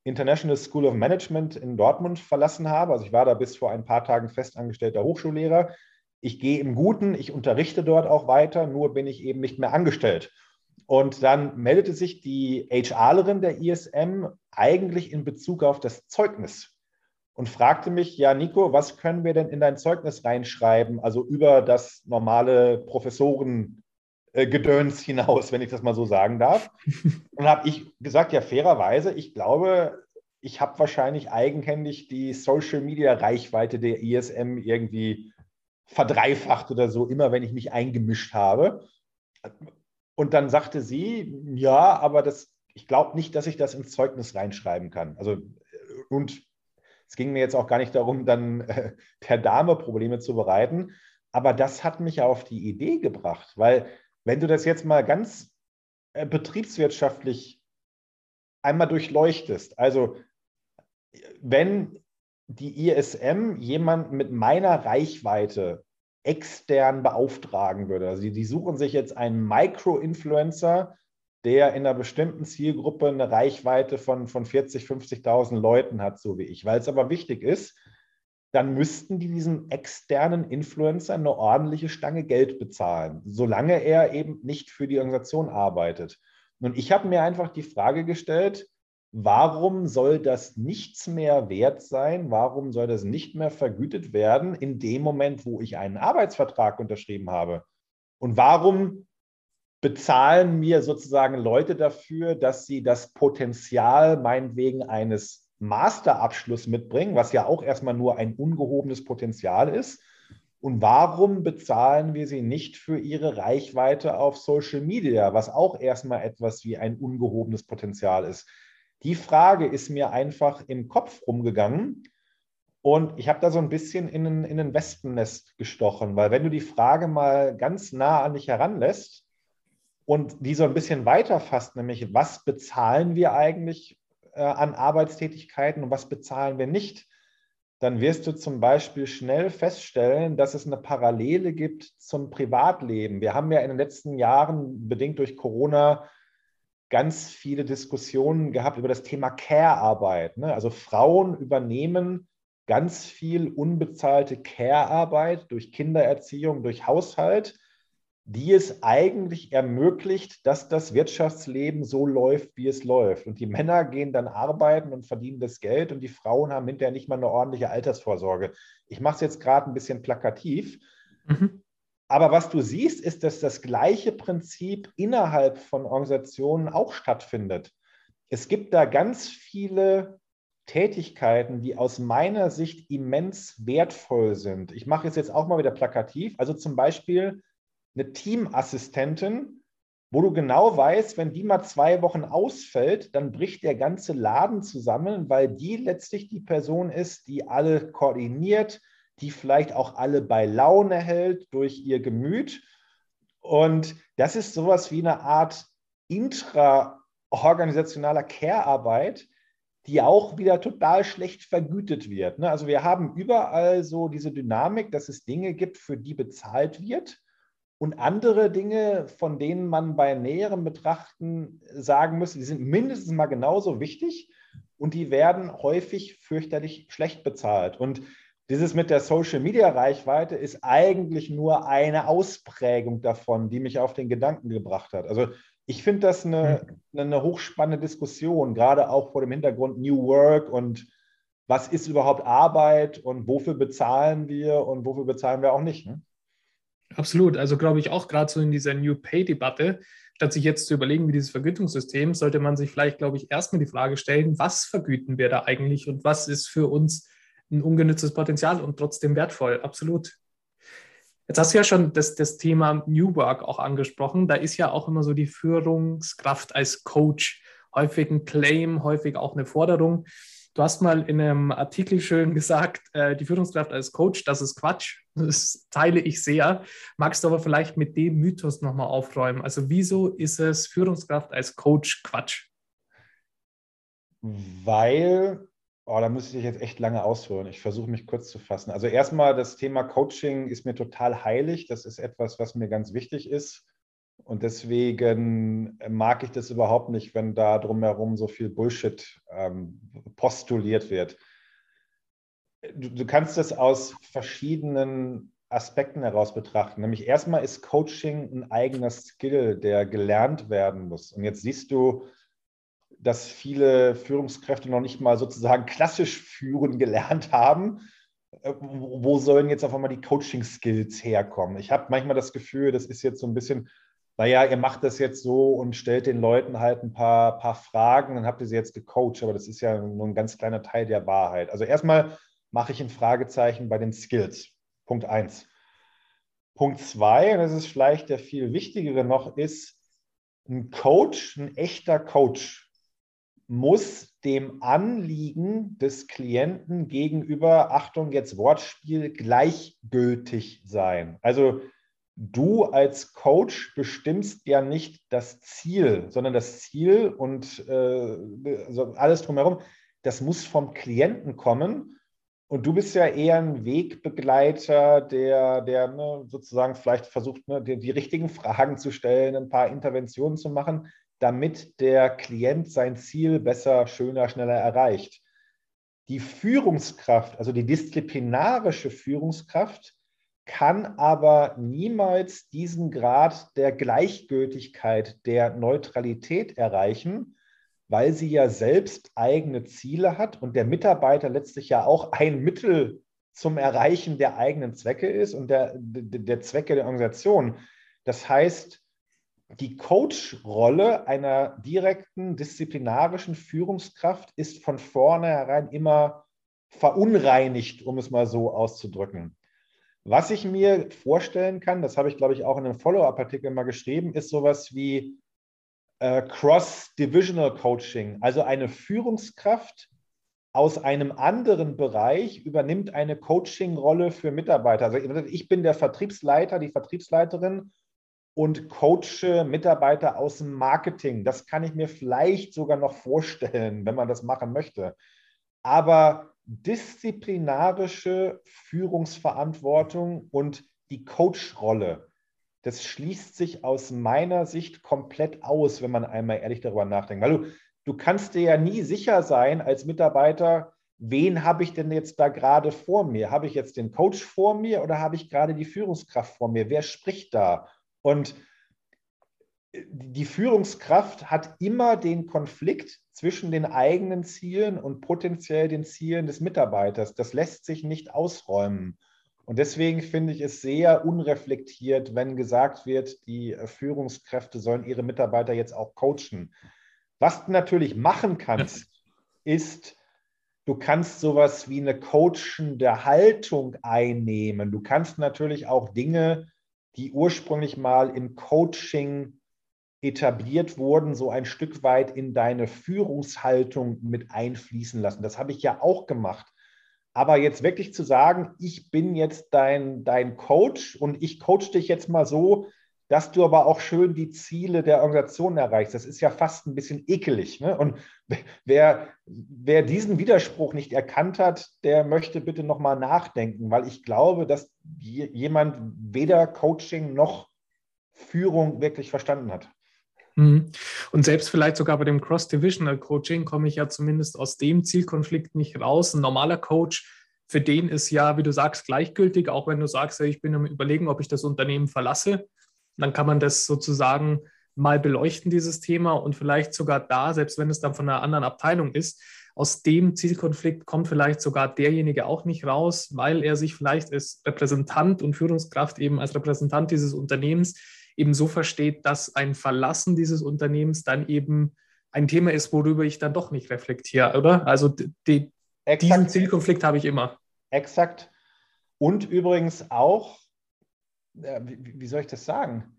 International School of Management in Dortmund verlassen habe. Also ich war da bis vor ein paar Tagen festangestellter Hochschullehrer. Ich gehe im Guten, ich unterrichte dort auch weiter, nur bin ich eben nicht mehr angestellt. Und dann meldete sich die HRlerin der ISM eigentlich in Bezug auf das Zeugnis und fragte mich, ja, Nico, was können wir denn in dein Zeugnis reinschreiben, also über das normale Professorengedöns hinaus, wenn ich das mal so sagen darf. Und habe ich gesagt, ja, fairerweise, ich glaube, ich habe wahrscheinlich eigenhändig die Social-Media-Reichweite der ISM irgendwie verdreifacht oder so, immer wenn ich mich eingemischt habe. Und dann sagte sie, ja, aber das, ich glaube nicht, dass ich das ins Zeugnis reinschreiben kann. Also, und es ging mir jetzt auch gar nicht darum, dann äh, der Dame Probleme zu bereiten, aber das hat mich auf die Idee gebracht, weil wenn du das jetzt mal ganz äh, betriebswirtschaftlich einmal durchleuchtest, also wenn die ISM jemanden mit meiner Reichweite extern beauftragen würde. Also die, die suchen sich jetzt einen Micro-Influencer, der in einer bestimmten Zielgruppe eine Reichweite von, von 40, 50.000 Leuten hat, so wie ich. Weil es aber wichtig ist, dann müssten die diesem externen Influencer eine ordentliche Stange Geld bezahlen, solange er eben nicht für die Organisation arbeitet. Und ich habe mir einfach die Frage gestellt, Warum soll das nichts mehr wert sein? Warum soll das nicht mehr vergütet werden in dem Moment, wo ich einen Arbeitsvertrag unterschrieben habe? Und warum bezahlen mir sozusagen Leute dafür, dass sie das Potenzial meinetwegen eines Masterabschlusses mitbringen, was ja auch erstmal nur ein ungehobenes Potenzial ist? Und warum bezahlen wir sie nicht für ihre Reichweite auf Social Media, was auch erstmal etwas wie ein ungehobenes Potenzial ist? Die Frage ist mir einfach im Kopf rumgegangen und ich habe da so ein bisschen in ein, in ein Wespennest gestochen, weil wenn du die Frage mal ganz nah an dich heranlässt und die so ein bisschen weiterfasst, nämlich was bezahlen wir eigentlich äh, an Arbeitstätigkeiten und was bezahlen wir nicht, dann wirst du zum Beispiel schnell feststellen, dass es eine Parallele gibt zum Privatleben. Wir haben ja in den letzten Jahren, bedingt durch Corona, ganz viele Diskussionen gehabt über das Thema Care-Arbeit. Ne? Also Frauen übernehmen ganz viel unbezahlte Care-Arbeit durch Kindererziehung, durch Haushalt, die es eigentlich ermöglicht, dass das Wirtschaftsleben so läuft, wie es läuft. Und die Männer gehen dann arbeiten und verdienen das Geld und die Frauen haben hinterher nicht mal eine ordentliche Altersvorsorge. Ich mache es jetzt gerade ein bisschen plakativ. Mhm. Aber was du siehst, ist, dass das gleiche Prinzip innerhalb von Organisationen auch stattfindet. Es gibt da ganz viele Tätigkeiten, die aus meiner Sicht immens wertvoll sind. Ich mache es jetzt auch mal wieder plakativ. Also zum Beispiel eine Teamassistentin, wo du genau weißt, wenn die mal zwei Wochen ausfällt, dann bricht der ganze Laden zusammen, weil die letztlich die Person ist, die alle koordiniert, die vielleicht auch alle bei Laune hält durch ihr Gemüt. Und das ist sowas wie eine Art intraorganisationaler Care-Arbeit, die auch wieder total schlecht vergütet wird. Ne? Also wir haben überall so diese Dynamik, dass es Dinge gibt, für die bezahlt wird und andere Dinge, von denen man bei näherem Betrachten sagen müsste, die sind mindestens mal genauso wichtig und die werden häufig fürchterlich schlecht bezahlt. Und dieses mit der Social-Media-Reichweite ist eigentlich nur eine Ausprägung davon, die mich auf den Gedanken gebracht hat. Also ich finde das eine, hm. eine hochspannende Diskussion, gerade auch vor dem Hintergrund New Work und was ist überhaupt Arbeit und wofür bezahlen wir und wofür bezahlen wir auch nicht. Ne? Absolut. Also glaube ich auch gerade so in dieser New Pay-Debatte, statt sich jetzt zu überlegen, wie dieses Vergütungssystem, sollte man sich vielleicht, glaube ich, erstmal die Frage stellen, was vergüten wir da eigentlich und was ist für uns ein ungenütztes Potenzial und trotzdem wertvoll, absolut. Jetzt hast du ja schon das, das Thema New Work auch angesprochen. Da ist ja auch immer so die Führungskraft als Coach häufig ein Claim, häufig auch eine Forderung. Du hast mal in einem Artikel schön gesagt, äh, die Führungskraft als Coach, das ist Quatsch. Das teile ich sehr. Magst du aber vielleicht mit dem Mythos nochmal aufräumen? Also wieso ist es Führungskraft als Coach Quatsch? Weil Oh, da müsste ich jetzt echt lange ausholen. Ich versuche mich kurz zu fassen. Also erstmal, das Thema Coaching ist mir total heilig. Das ist etwas, was mir ganz wichtig ist. Und deswegen mag ich das überhaupt nicht, wenn da drumherum so viel Bullshit ähm, postuliert wird. Du, du kannst das aus verschiedenen Aspekten heraus betrachten. Nämlich erstmal ist Coaching ein eigener Skill, der gelernt werden muss. Und jetzt siehst du, dass viele Führungskräfte noch nicht mal sozusagen klassisch führen gelernt haben. Äh, wo sollen jetzt auf einmal die Coaching-Skills herkommen? Ich habe manchmal das Gefühl, das ist jetzt so ein bisschen, naja, ihr macht das jetzt so und stellt den Leuten halt ein paar, paar Fragen, dann habt ihr sie jetzt gecoacht, aber das ist ja nur ein ganz kleiner Teil der Wahrheit. Also erstmal mache ich ein Fragezeichen bei den Skills. Punkt eins. Punkt zwei, und das ist vielleicht der viel wichtigere noch, ist, ein Coach, ein echter Coach, muss dem Anliegen des Klienten gegenüber, Achtung, jetzt Wortspiel, gleichgültig sein. Also du als Coach bestimmst ja nicht das Ziel, sondern das Ziel und äh, also alles drumherum, das muss vom Klienten kommen. Und du bist ja eher ein Wegbegleiter, der, der ne, sozusagen vielleicht versucht, ne, die, die richtigen Fragen zu stellen, ein paar Interventionen zu machen damit der Klient sein Ziel besser, schöner, schneller erreicht. Die Führungskraft, also die disziplinarische Führungskraft, kann aber niemals diesen Grad der Gleichgültigkeit, der Neutralität erreichen, weil sie ja selbst eigene Ziele hat und der Mitarbeiter letztlich ja auch ein Mittel zum Erreichen der eigenen Zwecke ist und der, der Zwecke der Organisation. Das heißt, die Coach-Rolle einer direkten disziplinarischen Führungskraft ist von vornherein immer verunreinigt, um es mal so auszudrücken. Was ich mir vorstellen kann, das habe ich, glaube ich, auch in einem Follow-up-Artikel mal geschrieben, ist sowas wie äh, Cross-Divisional Coaching. Also eine Führungskraft aus einem anderen Bereich übernimmt eine Coaching-Rolle für Mitarbeiter. Also ich bin der Vertriebsleiter, die Vertriebsleiterin und coache Mitarbeiter aus dem Marketing. Das kann ich mir vielleicht sogar noch vorstellen, wenn man das machen möchte. Aber disziplinarische Führungsverantwortung und die Coach-Rolle, das schließt sich aus meiner Sicht komplett aus, wenn man einmal ehrlich darüber nachdenkt. Weil du, du kannst dir ja nie sicher sein als Mitarbeiter, wen habe ich denn jetzt da gerade vor mir? Habe ich jetzt den Coach vor mir oder habe ich gerade die Führungskraft vor mir? Wer spricht da? Und die Führungskraft hat immer den Konflikt zwischen den eigenen Zielen und potenziell den Zielen des Mitarbeiters. Das lässt sich nicht ausräumen. Und deswegen finde ich es sehr unreflektiert, wenn gesagt wird, die Führungskräfte sollen ihre Mitarbeiter jetzt auch coachen. Was du natürlich machen kannst, ist, du kannst sowas wie eine coachende Haltung einnehmen. Du kannst natürlich auch Dinge die ursprünglich mal im Coaching etabliert wurden, so ein Stück weit in deine Führungshaltung mit einfließen lassen. Das habe ich ja auch gemacht. Aber jetzt wirklich zu sagen, ich bin jetzt dein, dein Coach und ich coach dich jetzt mal so, dass du aber auch schön die Ziele der Organisation erreichst. Das ist ja fast ein bisschen ekelig. Ne? Und wer, wer diesen Widerspruch nicht erkannt hat, der möchte bitte nochmal nachdenken, weil ich glaube, dass jemand weder Coaching noch Führung wirklich verstanden hat. Mhm. Und selbst vielleicht sogar bei dem Cross-Divisional Coaching komme ich ja zumindest aus dem Zielkonflikt nicht raus. Ein normaler Coach, für den ist ja, wie du sagst, gleichgültig, auch wenn du sagst, ich bin am Überlegen, ob ich das Unternehmen verlasse dann kann man das sozusagen mal beleuchten, dieses Thema und vielleicht sogar da, selbst wenn es dann von einer anderen Abteilung ist, aus dem Zielkonflikt kommt vielleicht sogar derjenige auch nicht raus, weil er sich vielleicht als Repräsentant und Führungskraft eben als Repräsentant dieses Unternehmens eben so versteht, dass ein Verlassen dieses Unternehmens dann eben ein Thema ist, worüber ich dann doch nicht reflektiere, oder? Also die, diesen Zielkonflikt habe ich immer. Exakt. Und übrigens auch, wie, wie soll ich das sagen?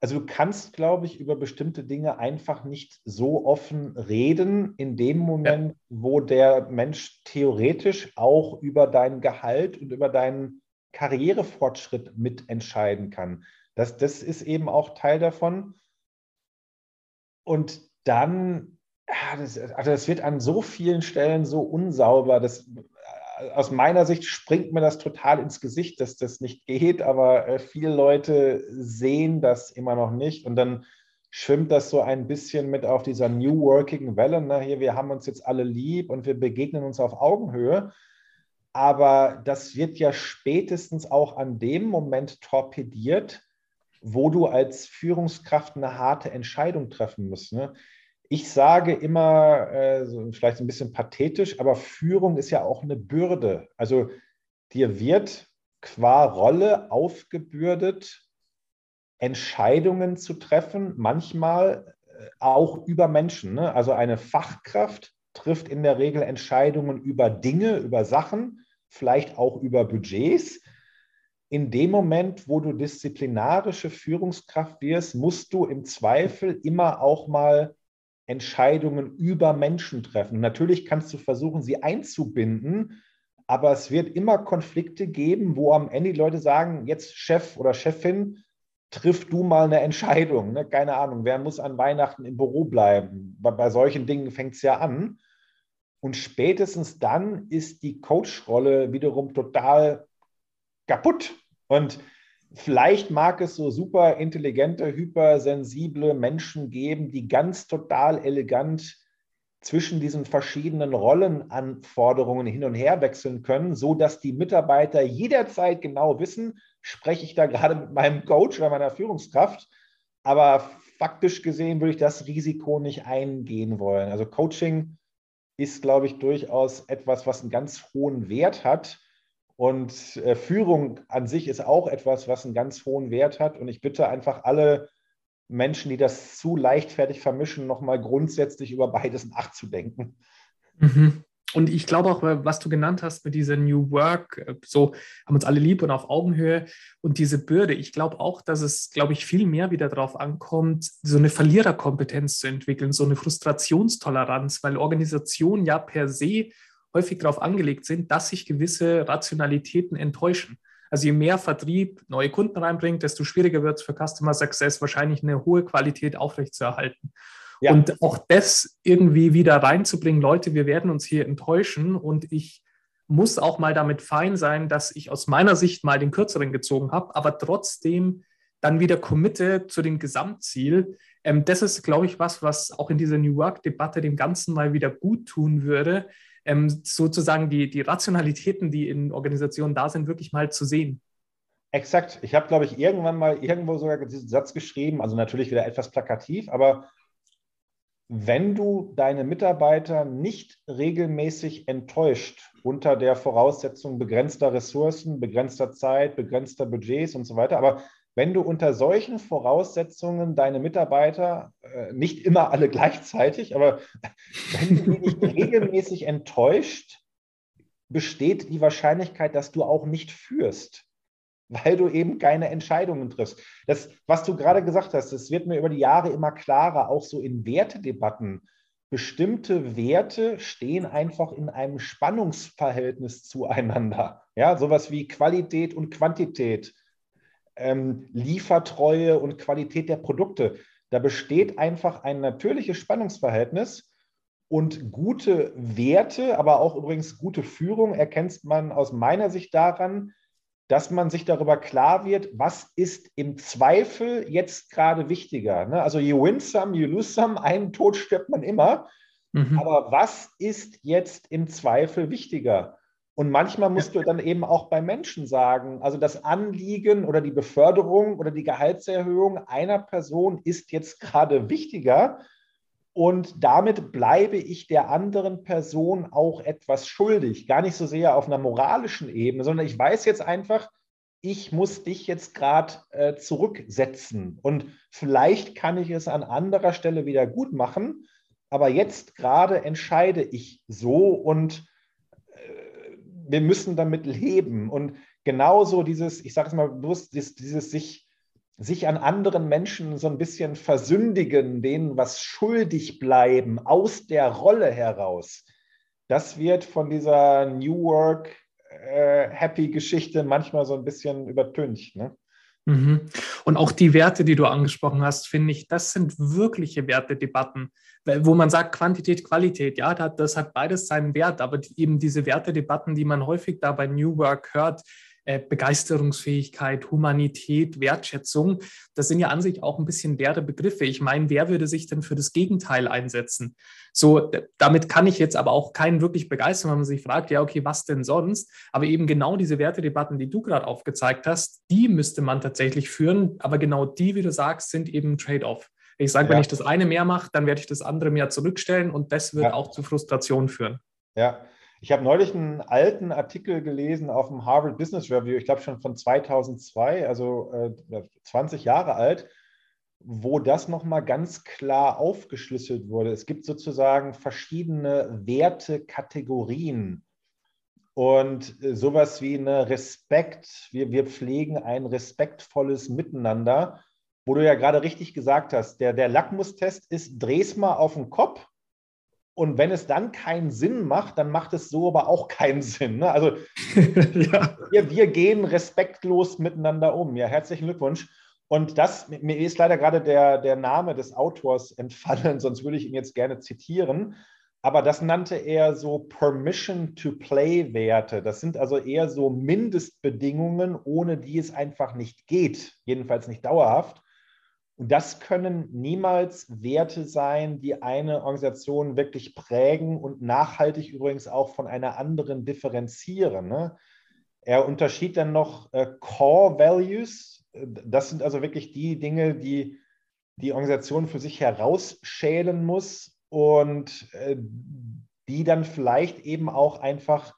Also du kannst, glaube ich, über bestimmte Dinge einfach nicht so offen reden in dem Moment, ja. wo der Mensch theoretisch auch über dein Gehalt und über deinen Karrierefortschritt mitentscheiden kann. Das, das ist eben auch Teil davon. Und dann das, also das wird an so vielen Stellen so unsauber. Das, aus meiner Sicht springt mir das total ins Gesicht, dass das nicht geht, aber äh, viele Leute sehen das immer noch nicht und dann schwimmt das so ein bisschen mit auf dieser New Working Welle. Ne? Hier, wir haben uns jetzt alle lieb und wir begegnen uns auf Augenhöhe. Aber das wird ja spätestens auch an dem Moment torpediert, wo du als Führungskraft eine harte Entscheidung treffen musst. Ne? Ich sage immer, äh, vielleicht ein bisschen pathetisch, aber Führung ist ja auch eine Bürde. Also dir wird qua Rolle aufgebürdet, Entscheidungen zu treffen, manchmal äh, auch über Menschen. Ne? Also eine Fachkraft trifft in der Regel Entscheidungen über Dinge, über Sachen, vielleicht auch über Budgets. In dem Moment, wo du disziplinarische Führungskraft wirst, musst du im Zweifel immer auch mal Entscheidungen über Menschen treffen. Natürlich kannst du versuchen, sie einzubinden, aber es wird immer Konflikte geben, wo am Ende die Leute sagen, jetzt Chef oder Chefin, triff du mal eine Entscheidung. Ne? Keine Ahnung, wer muss an Weihnachten im Büro bleiben? Bei, bei solchen Dingen fängt es ja an. Und spätestens dann ist die Coach-Rolle wiederum total kaputt. Und Vielleicht mag es so super intelligente, hypersensible Menschen geben, die ganz total elegant zwischen diesen verschiedenen Rollenanforderungen hin und her wechseln können, so dass die Mitarbeiter jederzeit genau wissen, spreche ich da gerade mit meinem Coach oder meiner Führungskraft, aber faktisch gesehen würde ich das Risiko nicht eingehen wollen. Also Coaching ist, glaube ich, durchaus etwas, was einen ganz hohen Wert hat und äh, Führung an sich ist auch etwas, was einen ganz hohen Wert hat. Und ich bitte einfach alle Menschen, die das zu leichtfertig vermischen, nochmal grundsätzlich über beides nachzudenken. Mhm. Und ich glaube auch, was du genannt hast mit dieser New Work, äh, so haben uns alle lieb und auf Augenhöhe und diese Bürde. Ich glaube auch, dass es, glaube ich, viel mehr wieder darauf ankommt, so eine Verliererkompetenz zu entwickeln, so eine Frustrationstoleranz, weil Organisationen ja per se häufig darauf angelegt sind, dass sich gewisse Rationalitäten enttäuschen. Also je mehr Vertrieb neue Kunden reinbringt, desto schwieriger wird es für Customer Success wahrscheinlich eine hohe Qualität aufrechtzuerhalten. Ja. Und auch das irgendwie wieder reinzubringen, Leute, wir werden uns hier enttäuschen und ich muss auch mal damit fein sein, dass ich aus meiner Sicht mal den kürzeren gezogen habe, aber trotzdem dann wieder committe zu dem Gesamtziel. Ähm, das ist, glaube ich, was, was auch in dieser New Work-Debatte dem Ganzen mal wieder gut tun würde, ähm, sozusagen die, die Rationalitäten, die in Organisationen da sind, wirklich mal zu sehen. Exakt. Ich habe, glaube ich, irgendwann mal irgendwo sogar diesen Satz geschrieben, also natürlich wieder etwas plakativ, aber wenn du deine Mitarbeiter nicht regelmäßig enttäuscht unter der Voraussetzung begrenzter Ressourcen, begrenzter Zeit, begrenzter Budgets und so weiter, aber wenn du unter solchen Voraussetzungen deine Mitarbeiter, äh, nicht immer alle gleichzeitig, aber wenn du die nicht regelmäßig enttäuscht, besteht die Wahrscheinlichkeit, dass du auch nicht führst, weil du eben keine Entscheidungen triffst. Das, was du gerade gesagt hast, das wird mir über die Jahre immer klarer, auch so in Wertedebatten. Bestimmte Werte stehen einfach in einem Spannungsverhältnis zueinander. Ja, sowas wie Qualität und Quantität ähm, Liefertreue und Qualität der Produkte. Da besteht einfach ein natürliches Spannungsverhältnis und gute Werte, aber auch übrigens gute Führung erkennt man aus meiner Sicht daran, dass man sich darüber klar wird, was ist im Zweifel jetzt gerade wichtiger. Ne? Also you win some, you lose some, einen Tod stirbt man immer. Mhm. Aber was ist jetzt im Zweifel wichtiger? Und manchmal musst du dann eben auch bei Menschen sagen, also das Anliegen oder die Beförderung oder die Gehaltserhöhung einer Person ist jetzt gerade wichtiger. Und damit bleibe ich der anderen Person auch etwas schuldig. Gar nicht so sehr auf einer moralischen Ebene, sondern ich weiß jetzt einfach, ich muss dich jetzt gerade äh, zurücksetzen. Und vielleicht kann ich es an anderer Stelle wieder gut machen. Aber jetzt gerade entscheide ich so und wir müssen damit leben. Und genauso dieses, ich sage es mal bewusst, dieses, dieses sich, sich an anderen Menschen so ein bisschen versündigen, denen was schuldig bleiben, aus der Rolle heraus, das wird von dieser New Work äh, manchmal so ein bisschen übertüncht. Ne? Mhm. Und auch die Werte, die du angesprochen hast, finde ich, das sind wirkliche Wertedebatten, wo man sagt, Quantität, Qualität, ja, das hat beides seinen Wert, aber eben diese Wertedebatten, die man häufig da bei New Work hört, äh, Begeisterungsfähigkeit, Humanität, Wertschätzung, das sind ja an sich auch ein bisschen leere Begriffe. Ich meine, wer würde sich denn für das Gegenteil einsetzen? So, damit kann ich jetzt aber auch keinen wirklich begeistern, wenn man sich fragt, ja, okay, was denn sonst? Aber eben genau diese Wertedebatten, die du gerade aufgezeigt hast, die müsste man tatsächlich führen. Aber genau die, wie du sagst, sind eben Trade-off. Ich sage, ja. wenn ich das eine mehr mache, dann werde ich das andere mehr zurückstellen und das wird ja. auch zu Frustration führen. Ja, ich habe neulich einen alten Artikel gelesen auf dem Harvard Business Review, ich glaube schon von 2002, also äh, 20 Jahre alt, wo das nochmal ganz klar aufgeschlüsselt wurde. Es gibt sozusagen verschiedene Wertekategorien und äh, sowas wie eine Respekt. Wir, wir pflegen ein respektvolles Miteinander, wo du ja gerade richtig gesagt hast, der, der Lackmustest ist, dreh's mal auf den Kopf und wenn es dann keinen Sinn macht, dann macht es so aber auch keinen Sinn. Ne? Also ja. wir, wir, gehen respektlos miteinander um. Ja, herzlichen Glückwunsch. Und das, mir ist leider gerade der, der Name des Autors entfallen, sonst würde ich ihn jetzt gerne zitieren. Aber das nannte er so Permission to Play Werte. Das sind also eher so Mindestbedingungen, ohne die es einfach nicht geht, jedenfalls nicht dauerhaft. Und das können niemals Werte sein, die eine Organisation wirklich prägen und nachhaltig übrigens auch von einer anderen differenzieren. Ne? Er unterschied dann noch äh, Core Values. Das sind also wirklich die Dinge, die die Organisation für sich herausschälen muss und äh, die dann vielleicht eben auch einfach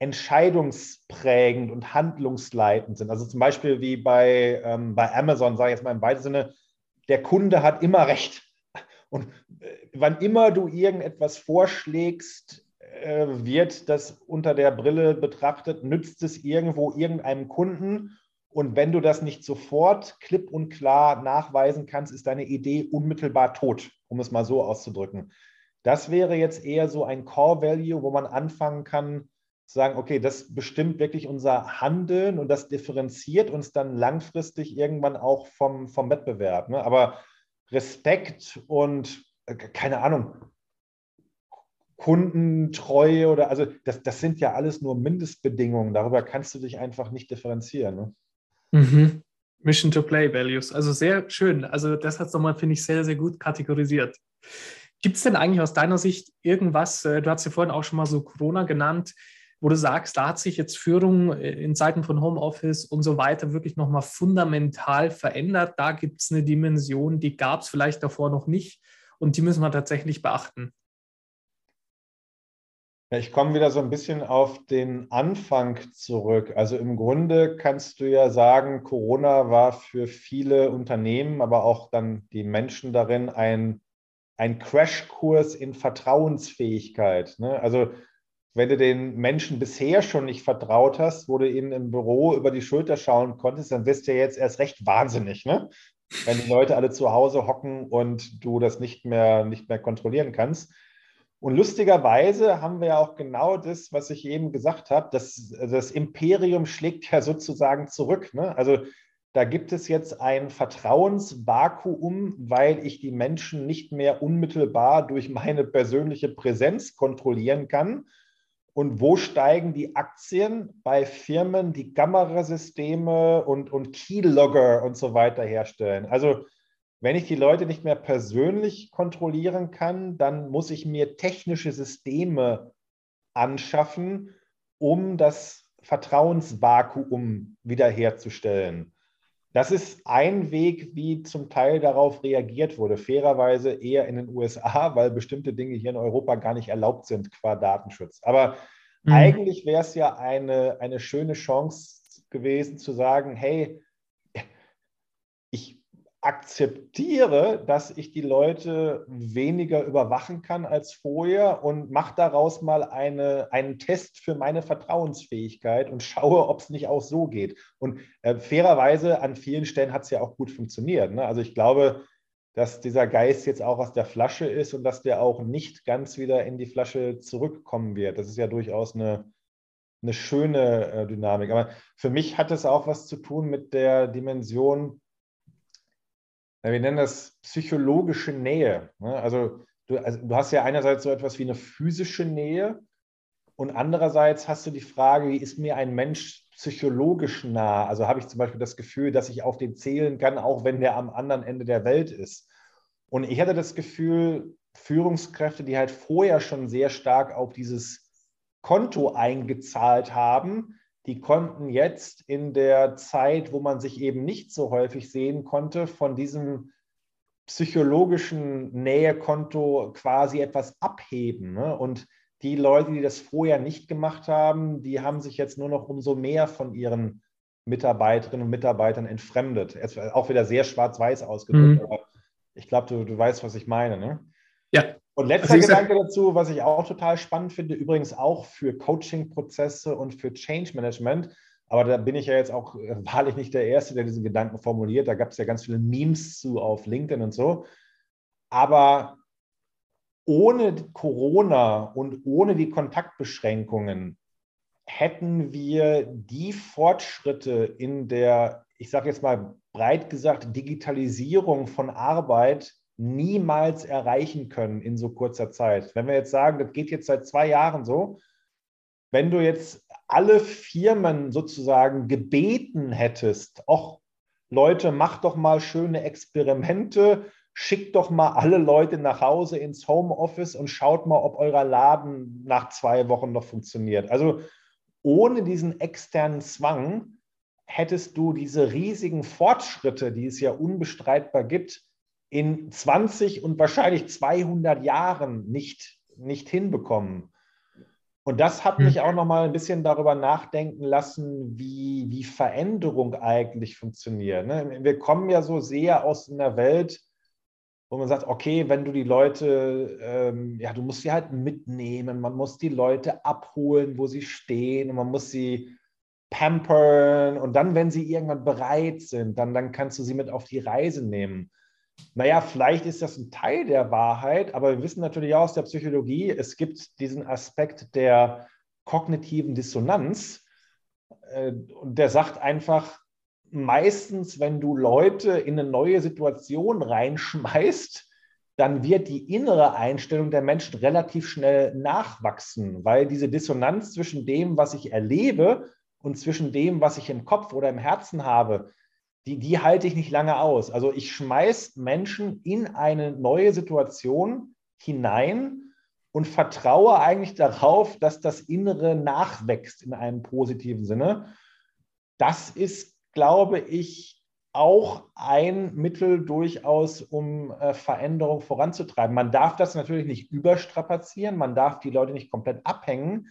entscheidungsprägend und handlungsleitend sind. Also zum Beispiel wie bei, ähm, bei Amazon, sage ich jetzt mal im weitesten Sinne, der Kunde hat immer recht. Und äh, wann immer du irgendetwas vorschlägst, äh, wird das unter der Brille betrachtet, nützt es irgendwo irgendeinem Kunden. Und wenn du das nicht sofort klipp und klar nachweisen kannst, ist deine Idee unmittelbar tot, um es mal so auszudrücken. Das wäre jetzt eher so ein Core Value, wo man anfangen kann, sagen, okay, das bestimmt wirklich unser Handeln und das differenziert uns dann langfristig irgendwann auch vom, vom Wettbewerb. Ne? Aber Respekt und äh, keine Ahnung, Kundentreue oder also das, das sind ja alles nur Mindestbedingungen. Darüber kannst du dich einfach nicht differenzieren. Ne? Mhm. Mission to Play Values. Also sehr schön. Also das hat es nochmal, finde ich, sehr, sehr gut kategorisiert. Gibt es denn eigentlich aus deiner Sicht irgendwas, äh, du hast ja vorhin auch schon mal so Corona genannt, wo du sagst, da hat sich jetzt Führung äh, in Zeiten von Homeoffice und so weiter wirklich nochmal fundamental verändert. Da gibt es eine Dimension, die gab es vielleicht davor noch nicht und die müssen wir tatsächlich beachten. Ich komme wieder so ein bisschen auf den Anfang zurück. Also im Grunde kannst du ja sagen, Corona war für viele Unternehmen, aber auch dann die Menschen darin ein, ein Crashkurs in Vertrauensfähigkeit. Ne? Also wenn du den Menschen bisher schon nicht vertraut hast, wo du ihnen im Büro über die Schulter schauen konntest, dann wirst du ja jetzt erst recht wahnsinnig, ne? Wenn die Leute alle zu Hause hocken und du das nicht mehr, nicht mehr kontrollieren kannst. Und lustigerweise haben wir ja auch genau das, was ich eben gesagt habe, das, das Imperium schlägt ja sozusagen zurück. Ne? Also da gibt es jetzt ein Vertrauensvakuum, weil ich die Menschen nicht mehr unmittelbar durch meine persönliche Präsenz kontrollieren kann, und wo steigen die Aktien bei Firmen, die Kamerasysteme und, und Keylogger und so weiter herstellen? Also wenn ich die Leute nicht mehr persönlich kontrollieren kann, dann muss ich mir technische Systeme anschaffen, um das Vertrauensvakuum wiederherzustellen. Das ist ein Weg, wie zum Teil darauf reagiert wurde. Fairerweise eher in den USA, weil bestimmte Dinge hier in Europa gar nicht erlaubt sind qua Datenschutz. Aber mhm. eigentlich wäre es ja eine, eine schöne Chance gewesen zu sagen, hey, akzeptiere, dass ich die Leute weniger überwachen kann als vorher und mache daraus mal eine, einen Test für meine Vertrauensfähigkeit und schaue, ob es nicht auch so geht. Und äh, fairerweise an vielen Stellen hat es ja auch gut funktioniert. Ne? Also ich glaube, dass dieser Geist jetzt auch aus der Flasche ist und dass der auch nicht ganz wieder in die Flasche zurückkommen wird. Das ist ja durchaus eine, eine schöne äh, Dynamik. Aber für mich hat es auch was zu tun mit der Dimension, wir nennen das psychologische Nähe. Ne? Also du, also du hast ja einerseits so etwas wie eine physische Nähe und andererseits hast du die Frage, wie ist mir ein Mensch psychologisch nah? Also habe ich zum Beispiel das Gefühl, dass ich auf den zählen kann, auch wenn der am anderen Ende der Welt ist. Und ich hatte das Gefühl, Führungskräfte, die halt vorher schon sehr stark auf dieses Konto eingezahlt haben, die konnten jetzt in der Zeit, wo man sich eben nicht so häufig sehen konnte, von diesem psychologischen Nähekonto quasi etwas abheben. Ne? Und die Leute, die das vorher nicht gemacht haben, die haben sich jetzt nur noch umso mehr von ihren Mitarbeiterinnen und Mitarbeitern entfremdet. Jetzt auch wieder sehr schwarz-weiß ausgedrückt, mhm. aber ich glaube, du, du weißt, was ich meine. Ne? Ja. Und letzter also Gedanke dazu, was ich auch total spannend finde, übrigens auch für Coaching-Prozesse und für Change Management. Aber da bin ich ja jetzt auch wahrlich nicht der Erste, der diesen Gedanken formuliert. Da gab es ja ganz viele Memes zu auf LinkedIn und so. Aber ohne Corona und ohne die Kontaktbeschränkungen hätten wir die Fortschritte in der, ich sage jetzt mal breit gesagt, Digitalisierung von Arbeit niemals erreichen können in so kurzer Zeit. Wenn wir jetzt sagen, das geht jetzt seit zwei Jahren so, wenn du jetzt alle Firmen sozusagen gebeten hättest, auch Leute, macht doch mal schöne Experimente, schickt doch mal alle Leute nach Hause ins Homeoffice und schaut mal, ob euer Laden nach zwei Wochen noch funktioniert. Also ohne diesen externen Zwang hättest du diese riesigen Fortschritte, die es ja unbestreitbar gibt, in 20 und wahrscheinlich 200 Jahren nicht, nicht hinbekommen. Und das hat mich hm. auch noch mal ein bisschen darüber nachdenken lassen, wie, wie Veränderung eigentlich funktioniert. Ne? Wir kommen ja so sehr aus einer Welt, wo man sagt, okay, wenn du die Leute, ähm, ja, du musst sie halt mitnehmen, man muss die Leute abholen, wo sie stehen und man muss sie pampern und dann, wenn sie irgendwann bereit sind, dann, dann kannst du sie mit auf die Reise nehmen. Naja, vielleicht ist das ein Teil der Wahrheit, aber wir wissen natürlich auch aus der Psychologie, es gibt diesen Aspekt der kognitiven Dissonanz. Äh, und der sagt einfach, meistens, wenn du Leute in eine neue Situation reinschmeißt, dann wird die innere Einstellung der Menschen relativ schnell nachwachsen, weil diese Dissonanz zwischen dem, was ich erlebe und zwischen dem, was ich im Kopf oder im Herzen habe, die, die halte ich nicht lange aus. Also ich schmeiße Menschen in eine neue Situation hinein und vertraue eigentlich darauf, dass das Innere nachwächst in einem positiven Sinne. Das ist, glaube ich, auch ein Mittel durchaus, um äh, Veränderung voranzutreiben. Man darf das natürlich nicht überstrapazieren, man darf die Leute nicht komplett abhängen,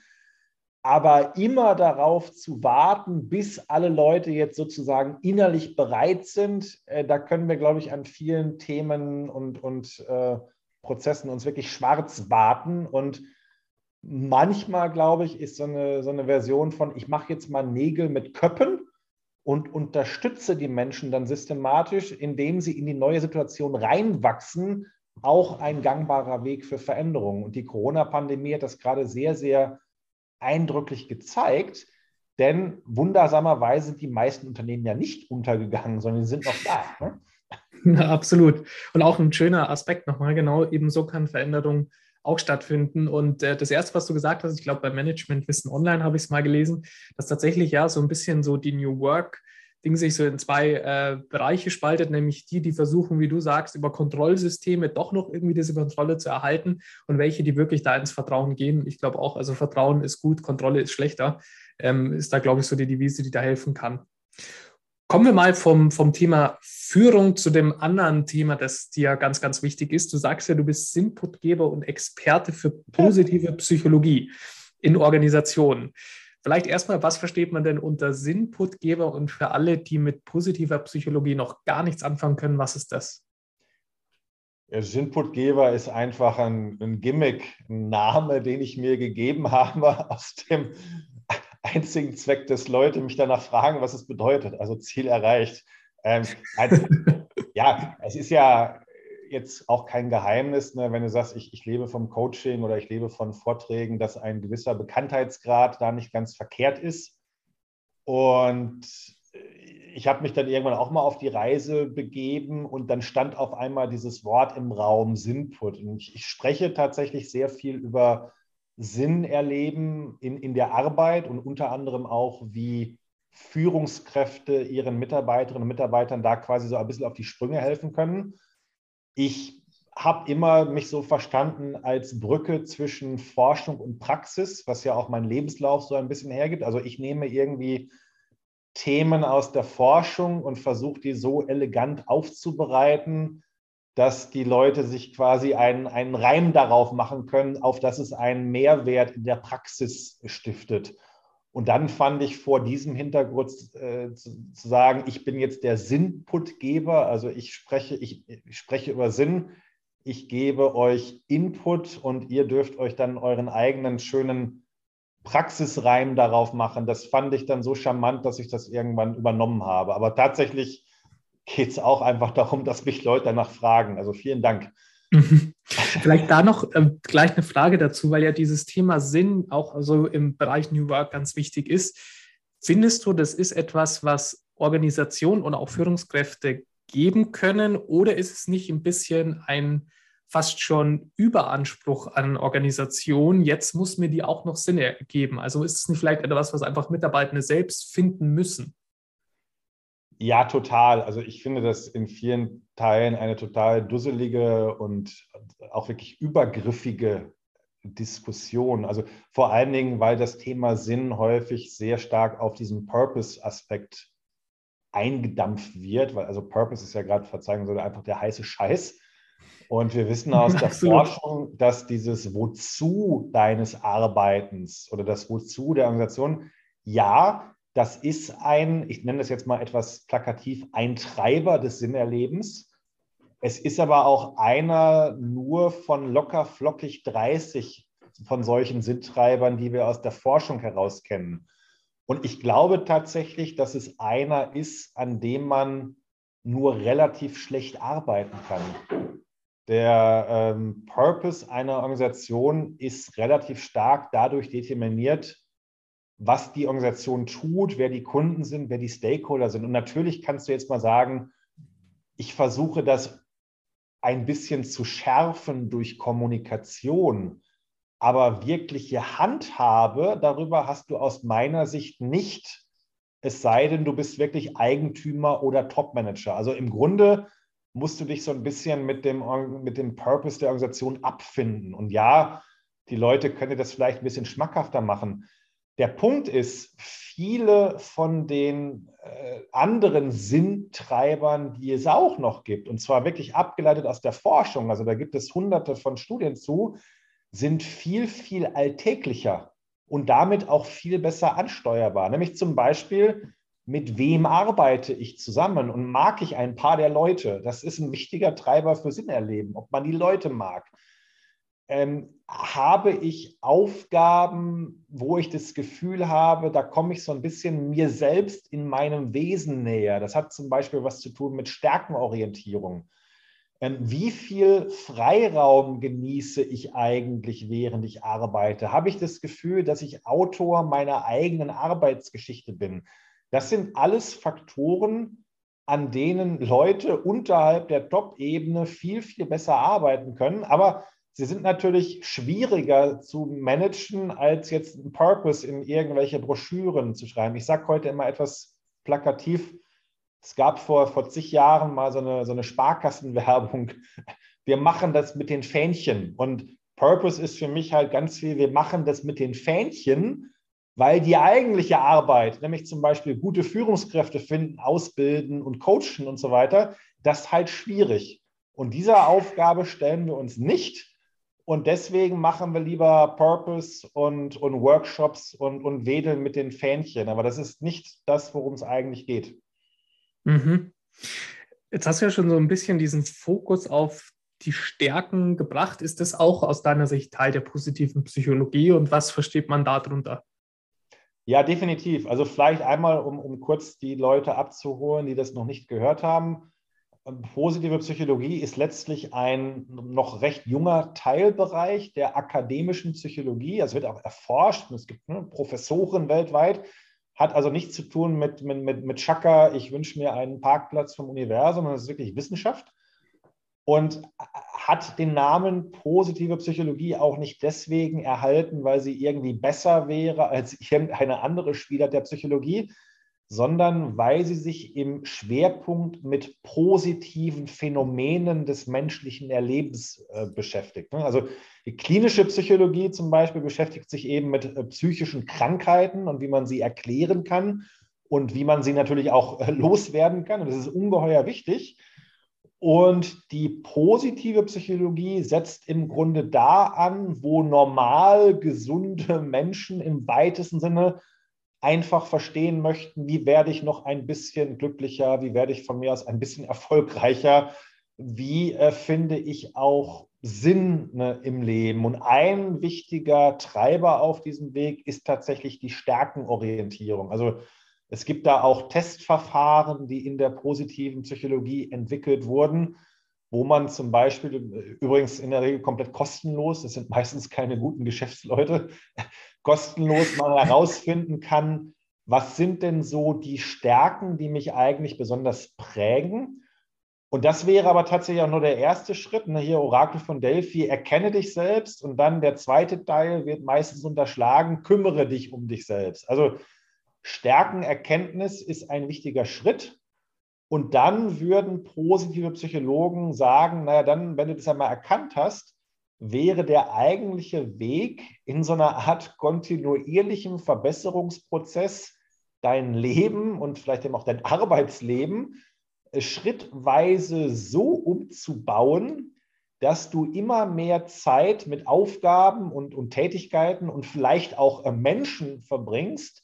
aber immer darauf zu warten, bis alle Leute jetzt sozusagen innerlich bereit sind, äh, da können wir, glaube ich, an vielen Themen und, und äh, Prozessen uns wirklich schwarz warten. Und manchmal, glaube ich, ist so eine, so eine Version von, ich mache jetzt mal Nägel mit Köppen und unterstütze die Menschen dann systematisch, indem sie in die neue Situation reinwachsen, auch ein gangbarer Weg für Veränderungen. Und die Corona-Pandemie hat das gerade sehr, sehr eindrücklich gezeigt, denn wundersamerweise sind die meisten Unternehmen ja nicht untergegangen, sondern sie sind noch da. Ne? Ja, absolut. Und auch ein schöner Aspekt nochmal, genau, ebenso kann Veränderung auch stattfinden. Und äh, das Erste, was du gesagt hast, ich glaube, bei Management Wissen Online habe ich es mal gelesen, dass tatsächlich ja so ein bisschen so die New Work Ding sich so in zwei äh, Bereiche spaltet, nämlich die, die versuchen, wie du sagst, über Kontrollsysteme doch noch irgendwie diese Kontrolle zu erhalten und welche, die wirklich da ins Vertrauen gehen. Ich glaube auch, also Vertrauen ist gut, Kontrolle ist schlechter, ähm, ist da, glaube ich, so die Devise, die da helfen kann. Kommen wir mal vom, vom Thema Führung zu dem anderen Thema, das dir ganz, ganz wichtig ist. Du sagst ja, du bist Inputgeber und Experte für positive Psychologie in Organisationen. Vielleicht erstmal, was versteht man denn unter Sinnputgeber und für alle, die mit positiver Psychologie noch gar nichts anfangen können, was ist das? Ja, Sinnputgeber ist einfach ein, ein Gimmick, ein Name, den ich mir gegeben habe aus dem einzigen Zweck, dass Leute mich danach fragen, was es bedeutet. Also Ziel erreicht. Ähm, also, ja, es ist ja jetzt auch kein Geheimnis, ne, wenn du sagst, ich, ich lebe vom Coaching oder ich lebe von Vorträgen, dass ein gewisser Bekanntheitsgrad da nicht ganz verkehrt ist. Und ich habe mich dann irgendwann auch mal auf die Reise begeben und dann stand auf einmal dieses Wort im Raum Sinnput. Und ich, ich spreche tatsächlich sehr viel über Sinn erleben in, in der Arbeit und unter anderem auch, wie Führungskräfte ihren Mitarbeiterinnen und Mitarbeitern da quasi so ein bisschen auf die Sprünge helfen können. Ich habe immer mich so verstanden als Brücke zwischen Forschung und Praxis, was ja auch mein Lebenslauf so ein bisschen hergibt. Also ich nehme irgendwie Themen aus der Forschung und versuche die so elegant aufzubereiten, dass die Leute sich quasi einen, einen Reim darauf machen können, auf dass es einen Mehrwert in der Praxis stiftet. Und dann fand ich vor diesem Hintergrund äh, zu, zu, sagen, ich bin jetzt der Sinnputgeber, also ich spreche, ich, ich spreche über Sinn, ich gebe euch Input und ihr dürft euch dann euren eigenen schönen Praxisreim darauf machen. Das fand ich dann so charmant, dass ich das irgendwann übernommen habe. Aber tatsächlich geht es auch einfach darum, dass mich Leute danach fragen. Also vielen Dank. Vielleicht da noch äh, gleich eine Frage dazu, weil ja dieses Thema Sinn auch also im Bereich New Work ganz wichtig ist. Findest du, das ist etwas, was Organisationen und auch Führungskräfte geben können oder ist es nicht ein bisschen ein fast schon Überanspruch an Organisation? Jetzt muss mir die auch noch Sinn ergeben. Also ist es nicht vielleicht etwas, was einfach Mitarbeitende selbst finden müssen? Ja, total. Also ich finde das in vielen Teilen eine total dusselige und auch wirklich übergriffige Diskussion. Also vor allen Dingen, weil das Thema Sinn häufig sehr stark auf diesen Purpose-Aspekt eingedampft wird, weil also Purpose ist ja gerade, verzeihen soll, einfach der heiße Scheiß. Und wir wissen aus der Forschung, dass dieses Wozu deines Arbeitens oder das Wozu der Organisation, ja, das ist ein, ich nenne das jetzt mal etwas plakativ, ein Treiber des Sinnerlebens. Es ist aber auch einer nur von locker flockig 30 von solchen Sinntreibern, die wir aus der Forschung heraus kennen. Und ich glaube tatsächlich, dass es einer ist, an dem man nur relativ schlecht arbeiten kann. Der ähm, Purpose einer Organisation ist relativ stark dadurch determiniert, was die Organisation tut, wer die Kunden sind, wer die Stakeholder sind. Und natürlich kannst du jetzt mal sagen, ich versuche das ein bisschen zu schärfen durch Kommunikation, aber wirkliche Handhabe darüber hast du aus meiner Sicht nicht, es sei denn, du bist wirklich Eigentümer oder Topmanager. Also im Grunde musst du dich so ein bisschen mit dem, mit dem Purpose der Organisation abfinden. Und ja, die Leute können das vielleicht ein bisschen schmackhafter machen. Der Punkt ist, viele von den äh, anderen Sinntreibern, die es auch noch gibt, und zwar wirklich abgeleitet aus der Forschung, also da gibt es hunderte von Studien zu, sind viel, viel alltäglicher und damit auch viel besser ansteuerbar. Nämlich zum Beispiel, mit wem arbeite ich zusammen und mag ich ein paar der Leute? Das ist ein wichtiger Treiber für Sinnerleben, ob man die Leute mag ähm, habe ich Aufgaben, wo ich das Gefühl habe, da komme ich so ein bisschen mir selbst in meinem Wesen näher. Das hat zum Beispiel was zu tun mit Stärkenorientierung. Ähm, wie viel Freiraum genieße ich eigentlich, während ich arbeite? Habe ich das Gefühl, dass ich Autor meiner eigenen Arbeitsgeschichte bin? Das sind alles Faktoren, an denen Leute unterhalb der Top-Ebene viel, viel besser arbeiten können. Aber Sie sind natürlich schwieriger zu managen, als jetzt einen Purpose in irgendwelche Broschüren zu schreiben. Ich sage heute immer etwas plakativ. Es gab vor, vor zig Jahren mal so eine, so eine Sparkassenwerbung. Wir machen das mit den Fähnchen. Und Purpose ist für mich halt ganz viel, wir machen das mit den Fähnchen, weil die eigentliche Arbeit, nämlich zum Beispiel gute Führungskräfte finden, ausbilden und coachen und so weiter, das ist halt schwierig. Und dieser Aufgabe stellen wir uns nicht, und deswegen machen wir lieber Purpose und, und Workshops und, und wedeln mit den Fähnchen. Aber das ist nicht das, worum es eigentlich geht. Mhm. Jetzt hast du ja schon so ein bisschen diesen Fokus auf die Stärken gebracht. Ist das auch aus deiner Sicht Teil der positiven Psychologie und was versteht man darunter? Ja, definitiv. Also vielleicht einmal, um, um kurz die Leute abzuholen, die das noch nicht gehört haben. Positive Psychologie ist letztlich ein noch recht junger Teilbereich der akademischen Psychologie. Es wird auch erforscht. Es gibt ne, Professoren weltweit. Hat also nichts zu tun mit, mit, mit, mit Chaka, ich wünsche mir einen Parkplatz vom Universum, sondern es ist wirklich Wissenschaft. Und hat den Namen positive Psychologie auch nicht deswegen erhalten, weil sie irgendwie besser wäre als irgendeine andere Spieler der Psychologie, sondern weil sie sich im Schwerpunkt mit positiven Phänomenen des menschlichen Erlebens äh, beschäftigt. Ne? Also die klinische Psychologie zum Beispiel beschäftigt sich eben mit äh, psychischen Krankheiten und wie man sie erklären kann und wie man sie natürlich auch äh, loswerden kann. Und das ist ungeheuer wichtig. Und die positive Psychologie setzt im Grunde da an, wo normal gesunde Menschen im weitesten Sinne einfach verstehen möchten, wie werde ich noch ein bisschen glücklicher, wie werde ich von mir aus ein bisschen erfolgreicher, wie äh, finde ich auch Sinn ne, im Leben. Und ein wichtiger Treiber auf diesem Weg ist tatsächlich die Stärkenorientierung. Also es gibt da auch Testverfahren, die in der positiven Psychologie entwickelt wurden, wo man zum Beispiel, übrigens in der Regel komplett kostenlos, das sind meistens keine guten Geschäftsleute, kostenlos mal herausfinden kann, was sind denn so die Stärken, die mich eigentlich besonders prägen. Und das wäre aber tatsächlich auch nur der erste Schritt. Ne? Hier Orakel von Delphi, erkenne dich selbst. Und dann der zweite Teil wird meistens unterschlagen, kümmere dich um dich selbst. Also Stärkenerkenntnis ist ein wichtiger Schritt. Und dann würden positive Psychologen sagen, naja, dann, wenn du das einmal erkannt hast, wäre der eigentliche Weg in so einer Art kontinuierlichem Verbesserungsprozess dein Leben und vielleicht eben auch dein Arbeitsleben schrittweise so umzubauen, dass du immer mehr Zeit mit Aufgaben und, und Tätigkeiten und vielleicht auch äh, Menschen verbringst,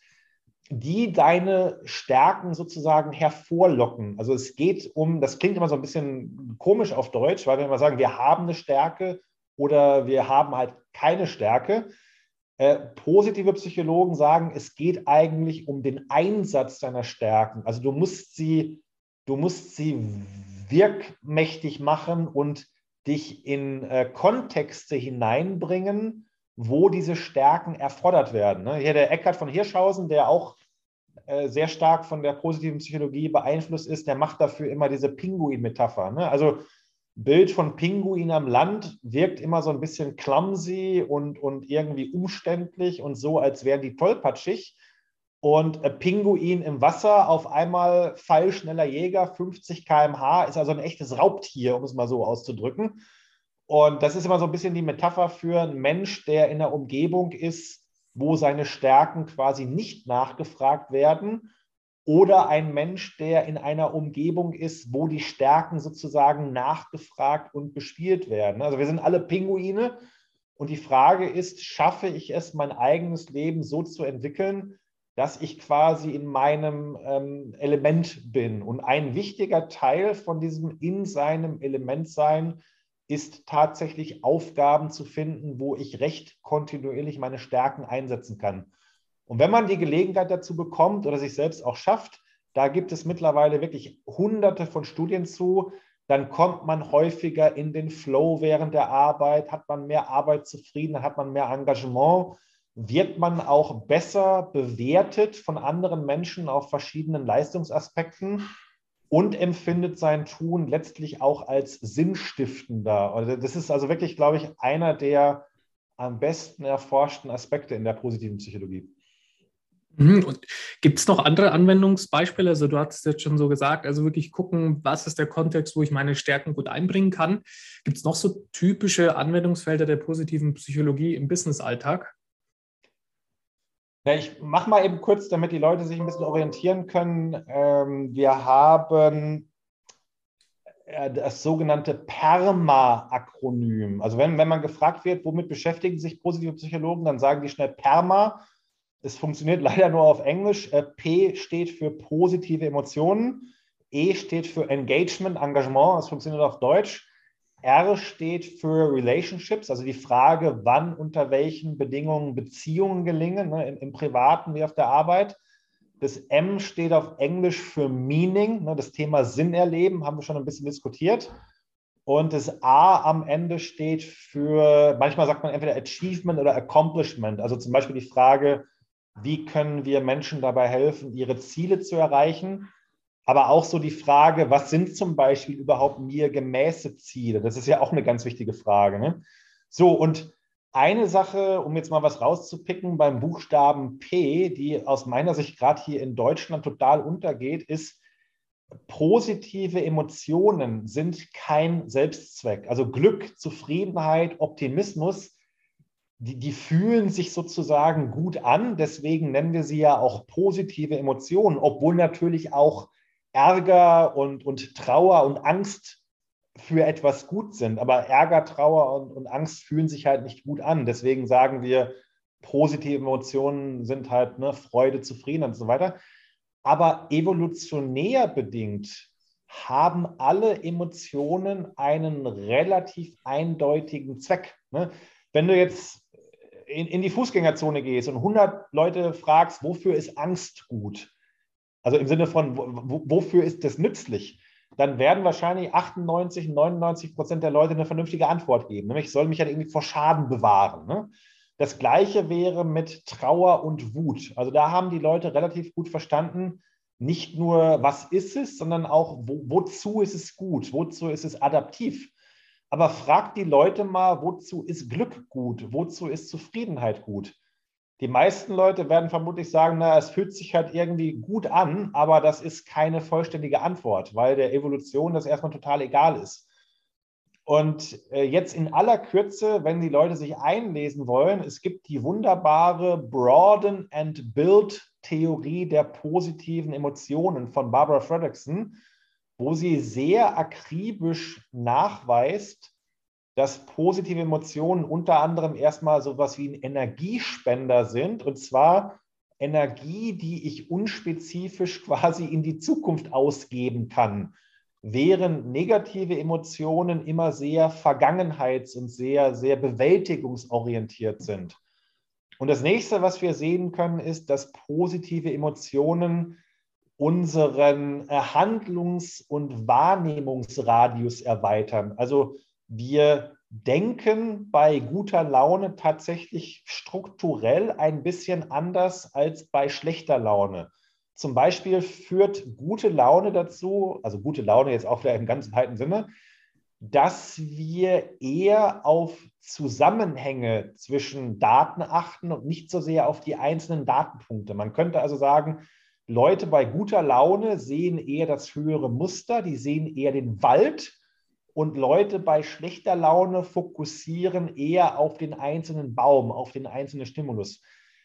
die deine Stärken sozusagen hervorlocken. Also es geht um, das klingt immer so ein bisschen komisch auf Deutsch, weil wir immer sagen, wir haben eine Stärke oder wir haben halt keine Stärke. Äh, positive Psychologen sagen, es geht eigentlich um den Einsatz deiner Stärken. Also du musst sie, du musst sie wirkmächtig machen und dich in äh, Kontexte hineinbringen, wo diese Stärken erfordert werden. Ne? Hier der Eckhard von Hirschhausen, der auch äh, sehr stark von der positiven Psychologie beeinflusst ist, der macht dafür immer diese Pinguin-Metapher. Ne? Also Bild von Pinguin am Land wirkt immer so ein bisschen clumsy und, und irgendwie umständlich und so, als wären die tollpatschig. Und äh, Pinguin im Wasser, auf einmal fallschneller Jäger, 50 km/h, ist also ein echtes Raubtier, um es mal so auszudrücken. Und das ist immer so ein bisschen die Metapher für einen Mensch, der in einer Umgebung ist, wo seine Stärken quasi nicht nachgefragt werden oder ein Mensch, der in einer Umgebung ist, wo die Stärken sozusagen nachgefragt und bespielt werden. Also wir sind alle Pinguine und die Frage ist, schaffe ich es, mein eigenes Leben so zu entwickeln, dass ich quasi in meinem ähm, Element bin. Und ein wichtiger Teil von diesem in seinem Element sein ist tatsächlich Aufgaben zu finden, wo ich recht kontinuierlich meine Stärken einsetzen kann. Und wenn man die Gelegenheit dazu bekommt oder sich selbst auch schafft, da gibt es mittlerweile wirklich hunderte von Studien zu, dann kommt man häufiger in den Flow während der Arbeit, hat man mehr Arbeitszufriedenheit, hat man mehr Engagement, wird man auch besser bewertet von anderen Menschen auf verschiedenen Leistungsaspekten und empfindet sein Tun letztlich auch als sinnstiftender. Also das ist also wirklich, glaube ich, einer der am besten erforschten Aspekte in der positiven Psychologie. Mhm, und gibt es noch andere Anwendungsbeispiele? Also du hast es jetzt schon so gesagt, also wirklich gucken, was ist der Kontext, wo ich meine Stärken gut einbringen kann. Gibt es noch so typische Anwendungsfelder der positiven Psychologie im Business-Alltag? Ja, ich mache mal eben kurz, damit die Leute sich ein bisschen orientieren können. Ähm, wir haben äh, das sogenannte PERMA-Akronym. Also wenn, wenn man gefragt wird, womit beschäftigen sich positive Psychologen, dann sagen die schnell PERMA es funktioniert leider nur auf Englisch. Äh, P steht für positive Emotionen. E steht für Engagement, Engagement. Es funktioniert auf Deutsch. R steht für Relationships, also die Frage, wann unter welchen Bedingungen Beziehungen gelingen, ne, im, im, Privaten wie auf der Arbeit. Das M steht auf Englisch für Meaning. Ne, das Thema Sinn erleben haben wir schon ein bisschen diskutiert. Und das A am Ende steht für, manchmal sagt man entweder Achievement oder Accomplishment. Also zum Beispiel die Frage, wie können wir Menschen dabei helfen, ihre Ziele zu erreichen? Aber auch so die Frage, was sind zum Beispiel überhaupt mir gemäße Ziele? Das ist ja auch eine ganz wichtige Frage. Ne? So, und eine Sache, um jetzt mal was rauszupicken beim Buchstaben P, die aus meiner Sicht gerade hier in Deutschland total untergeht, ist, positive Emotionen sind kein Selbstzweck. Also Glück, Zufriedenheit, Optimismus, die, die fühlen sich sozusagen gut an. Deswegen nennen wir sie ja auch positive Emotionen, obwohl natürlich auch Ärger und, und Trauer und Angst für etwas gut sind. Aber Ärger, Trauer und, und Angst fühlen sich halt nicht gut an. Deswegen sagen wir, positive Emotionen sind halt ne, Freude, Zufriedenheit und so weiter. Aber evolutionär bedingt haben alle Emotionen einen relativ eindeutigen Zweck. Ne? Wenn du jetzt in, in die Fußgängerzone gehst und 100 Leute fragst, wofür ist Angst gut? Also im Sinne von, wofür ist das nützlich? Dann werden wahrscheinlich 98, 99 Prozent der Leute eine vernünftige Antwort geben. Nämlich, ich soll mich halt irgendwie vor Schaden bewahren. Ne? Das Gleiche wäre mit Trauer und Wut. Also da haben die Leute relativ gut verstanden, nicht nur, was ist es, sondern auch, wo, wozu ist es gut, wozu ist es adaptiv. Aber fragt die Leute mal, wozu ist Glück gut, wozu ist Zufriedenheit gut? Die meisten Leute werden vermutlich sagen, na, es fühlt sich halt irgendwie gut an, aber das ist keine vollständige Antwort, weil der Evolution das erstmal total egal ist. Und äh, jetzt in aller Kürze, wenn die Leute sich einlesen wollen, es gibt die wunderbare Broaden and Build Theorie der positiven Emotionen von Barbara Fredrickson, wo sie sehr akribisch nachweist, dass positive Emotionen unter anderem erstmal so etwas wie ein Energiespender sind, und zwar Energie, die ich unspezifisch quasi in die Zukunft ausgeben kann, während negative Emotionen immer sehr vergangenheits- und sehr, sehr bewältigungsorientiert sind. Und das nächste, was wir sehen können, ist, dass positive Emotionen unseren Handlungs- und Wahrnehmungsradius erweitern. Also wir denken bei guter Laune tatsächlich strukturell ein bisschen anders als bei schlechter Laune. Zum Beispiel führt gute Laune dazu, also gute Laune jetzt auch wieder im ganz weiten Sinne, dass wir eher auf Zusammenhänge zwischen Daten achten und nicht so sehr auf die einzelnen Datenpunkte. Man könnte also sagen, Leute bei guter Laune sehen eher das höhere Muster, die sehen eher den Wald und Leute bei schlechter Laune fokussieren eher auf den einzelnen Baum, auf den einzelnen Stimulus.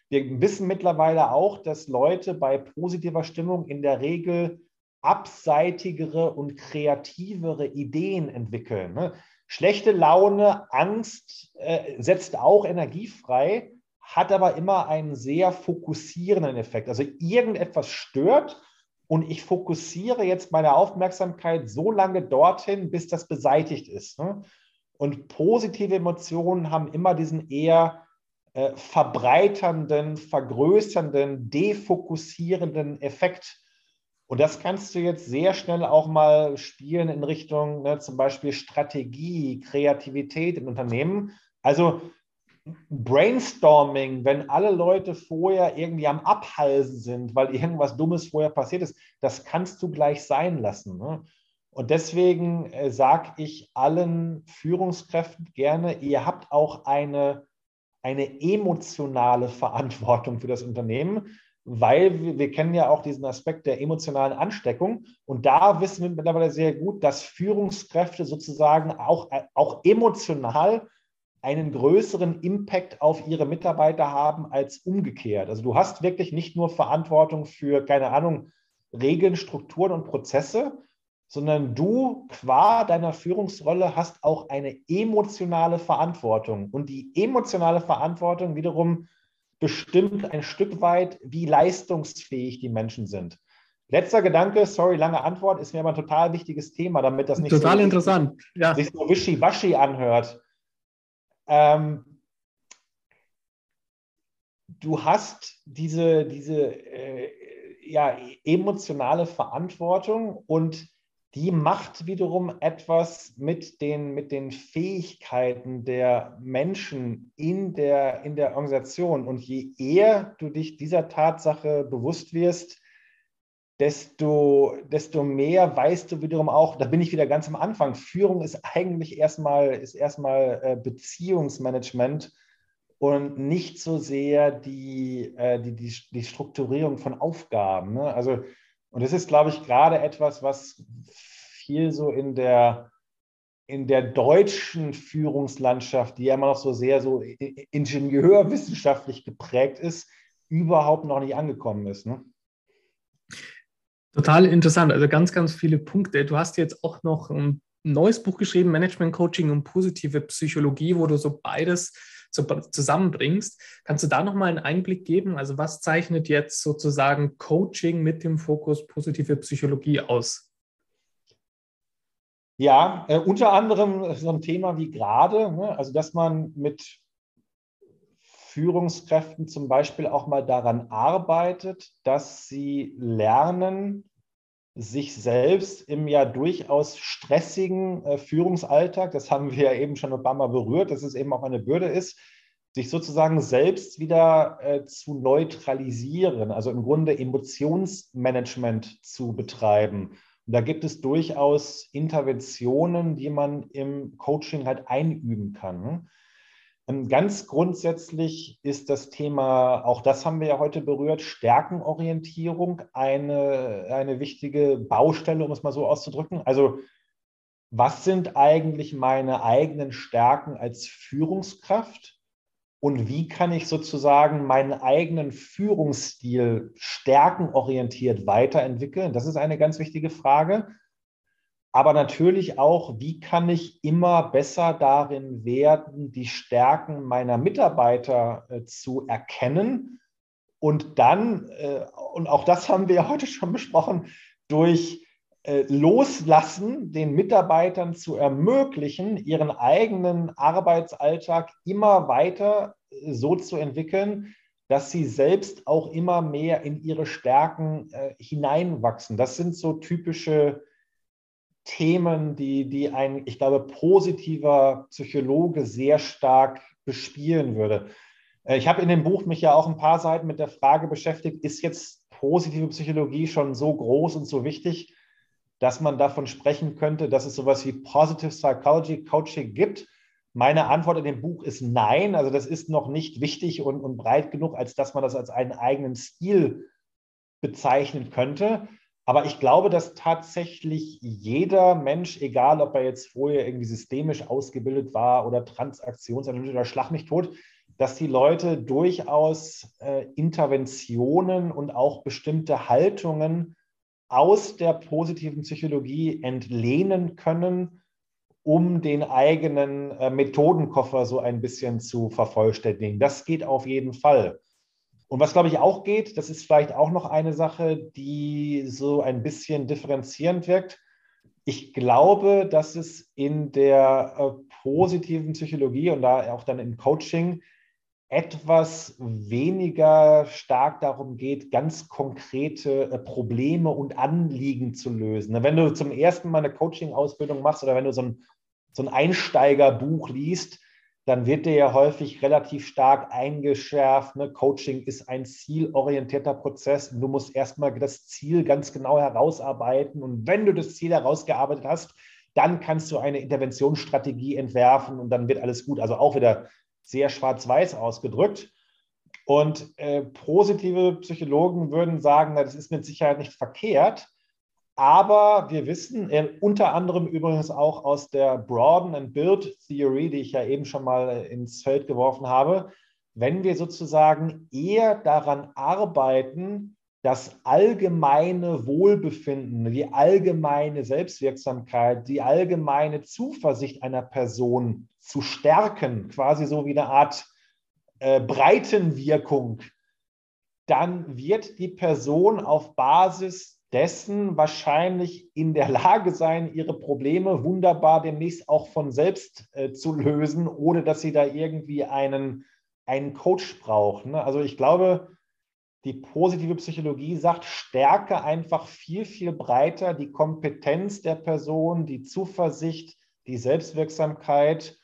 Wir wissen mittlerweile auch, dass Leute bei positiver Stimmung in der Regel abseitigere und kreativere Ideen entwickeln. Ne? Schlechte Laune, Angst äh, setzt auch Energie frei, hat aber immer einen sehr fokussierenden Effekt. Also irgendetwas stört und ich fokussiere jetzt meine Aufmerksamkeit so lange dorthin, bis das beseitigt ist. Ne? Und positive Emotionen haben immer diesen eher äh, verbreiternden, vergrößernden, defokussierenden Effekt. Und das kannst du jetzt sehr schnell auch mal spielen in Richtung ne, zum Beispiel Strategie, Kreativität im Unternehmen. Also Brainstorming, wenn alle Leute vorher irgendwie am Abhalsen sind, weil irgendwas Dummes vorher passiert ist, das kannst du gleich sein lassen. Ne? Und deswegen äh, sage ich allen Führungskräften gerne, ihr habt auch eine, eine emotionale Verantwortung für das Unternehmen weil wir, wir, kennen ja auch diesen Aspekt der emotionalen Ansteckung. Und da wissen wir mittlerweile sehr gut, dass Führungskräfte sozusagen auch, auch emotional einen größeren Impact auf ihre Mitarbeiter haben als umgekehrt. Also du hast wirklich nicht nur Verantwortung für, keine Ahnung, Regeln, Strukturen und Prozesse, sondern du qua deiner Führungsrolle hast auch eine emotionale Verantwortung. Und die emotionale Verantwortung wiederum bestimmt ein Stück weit, wie leistungsfähig die Menschen sind. Letzter Gedanke, sorry, lange Antwort, ist mir aber ein total wichtiges Thema, damit das nicht total so interessant. Ja. sich so wischiwaschi anhört. Ähm, du hast diese, diese äh, ja, emotionale Verantwortung und die macht wiederum etwas mit den, mit den Fähigkeiten der Menschen in der, in der Organisation. Und je eher du dich dieser Tatsache bewusst wirst, desto, desto mehr weißt du wiederum auch, da bin ich wieder ganz am Anfang, Führung ist eigentlich erstmal, ist erstmal äh, Beziehungsmanagement und nicht so sehr die, äh, die, die, die Strukturierung von Aufgaben. Ne? Also, und das ist, glaube ich, gerade etwas, was viel so in der, in der deutschen Führungslandschaft, die ja immer noch so sehr so ingenieurwissenschaftlich geprägt ist, überhaupt noch nicht angekommen ist. Ne? Total interessant. Also ganz, ganz viele Punkte. Du hast jetzt auch noch ein neues Buch geschrieben, Management Coaching und positive Psychologie, wo du so beides so zusammenbringst. Kannst du da nochmal einen Einblick geben? Also was zeichnet jetzt sozusagen Coaching mit dem Fokus positive Psychologie aus? Ja, äh, unter anderem so ein Thema wie gerade, ne? also dass man mit Führungskräften zum Beispiel auch mal daran arbeitet, dass sie lernen, sich selbst im ja durchaus stressigen äh, Führungsalltag, das haben wir ja eben schon ein paar Mal berührt, dass es eben auch eine Bürde ist, sich sozusagen selbst wieder äh, zu neutralisieren, also im Grunde Emotionsmanagement zu betreiben. Und da gibt es durchaus Interventionen, die man im Coaching halt einüben kann. Ähm, ganz grundsätzlich ist das Thema, auch das haben wir ja heute berührt, Stärkenorientierung eine, eine wichtige Baustelle, um es mal so auszudrücken. Also was sind eigentlich meine eigenen Stärken als Führungskraft und wie kann ich sozusagen meinen eigenen Führungsstil stärkenorientiert weiterentwickeln? Das ist eine ganz wichtige Frage aber natürlich auch, wie kann ich immer besser darin werden, die Stärken meiner Mitarbeiter äh, zu erkennen und dann, äh, und auch das haben wir heute schon besprochen, durch äh, Loslassen den Mitarbeitern zu ermöglichen, ihren eigenen Arbeitsalltag immer weiter äh, so zu entwickeln, dass sie selbst auch immer mehr in ihre Stärken äh, hineinwachsen. Das sind so typische Themen, die, die ein, ich glaube, positiver Psychologe sehr stark bespielen würde. Äh, ich habe in dem Buch mich ja auch ein paar Seiten mit der Frage beschäftigt, ist jetzt positive Psychologie schon so groß und so wichtig, dass man davon sprechen könnte, dass es sowas wie Positive Psychology Coaching gibt? Meine Antwort in dem Buch ist nein. Also das ist noch nicht wichtig und, und breit genug, als dass man das als einen eigenen Stil bezeichnen könnte. Aber ich glaube, dass tatsächlich jeder Mensch, egal ob er jetzt vorher irgendwie systemisch ausgebildet war oder Transaktionsanalyse oder Schlag mich tot, dass die Leute durchaus äh, Interventionen und auch bestimmte Haltungen aus der positiven Psychologie entlehnen können, um den eigenen äh, Methodenkoffer so ein bisschen zu vervollständigen. Das geht auf jeden Fall. Und was, glaube ich, auch geht, das ist vielleicht auch noch eine Sache, die so ein bisschen differenzierend wirkt. Ich glaube, dass es in der äh, positiven Psychologie und da auch dann im Coaching etwas weniger stark darum geht, ganz konkrete äh, Probleme und Anliegen zu lösen. Wenn du zum ersten Mal eine Coaching-Ausbildung machst oder wenn du so ein, so ein Einsteigerbuch liest, dann wird dir ja häufig relativ stark eingeschärft. Ne? Coaching ist ein zielorientierter Prozess und du musst erstmal das Ziel ganz genau herausarbeiten. Und wenn du das Ziel herausgearbeitet hast, dann kannst du eine Interventionsstrategie entwerfen und dann wird alles gut. Also auch wieder sehr schwarz-weiß ausgedrückt. Und äh, positive Psychologen würden sagen, na, das ist mit Sicherheit nicht verkehrt. Aber wir wissen äh, unter anderem übrigens auch aus der Broaden and Build Theory, die ich ja eben schon mal äh, ins Feld geworfen habe, wenn wir sozusagen eher daran arbeiten, das allgemeine Wohlbefinden, die allgemeine Selbstwirksamkeit, die allgemeine Zuversicht einer Person zu stärken, quasi so wie eine Art äh, Breitenwirkung, dann wird die Person auf Basis dessen wahrscheinlich in der Lage sein, ihre Probleme wunderbar demnächst auch von selbst äh, zu lösen, ohne dass sie da irgendwie einen, einen Coach braucht. Ne? Also ich glaube, die positive Psychologie sagt, stärke einfach viel, viel breiter die Kompetenz der Person, die Zuversicht, die Selbstwirksamkeit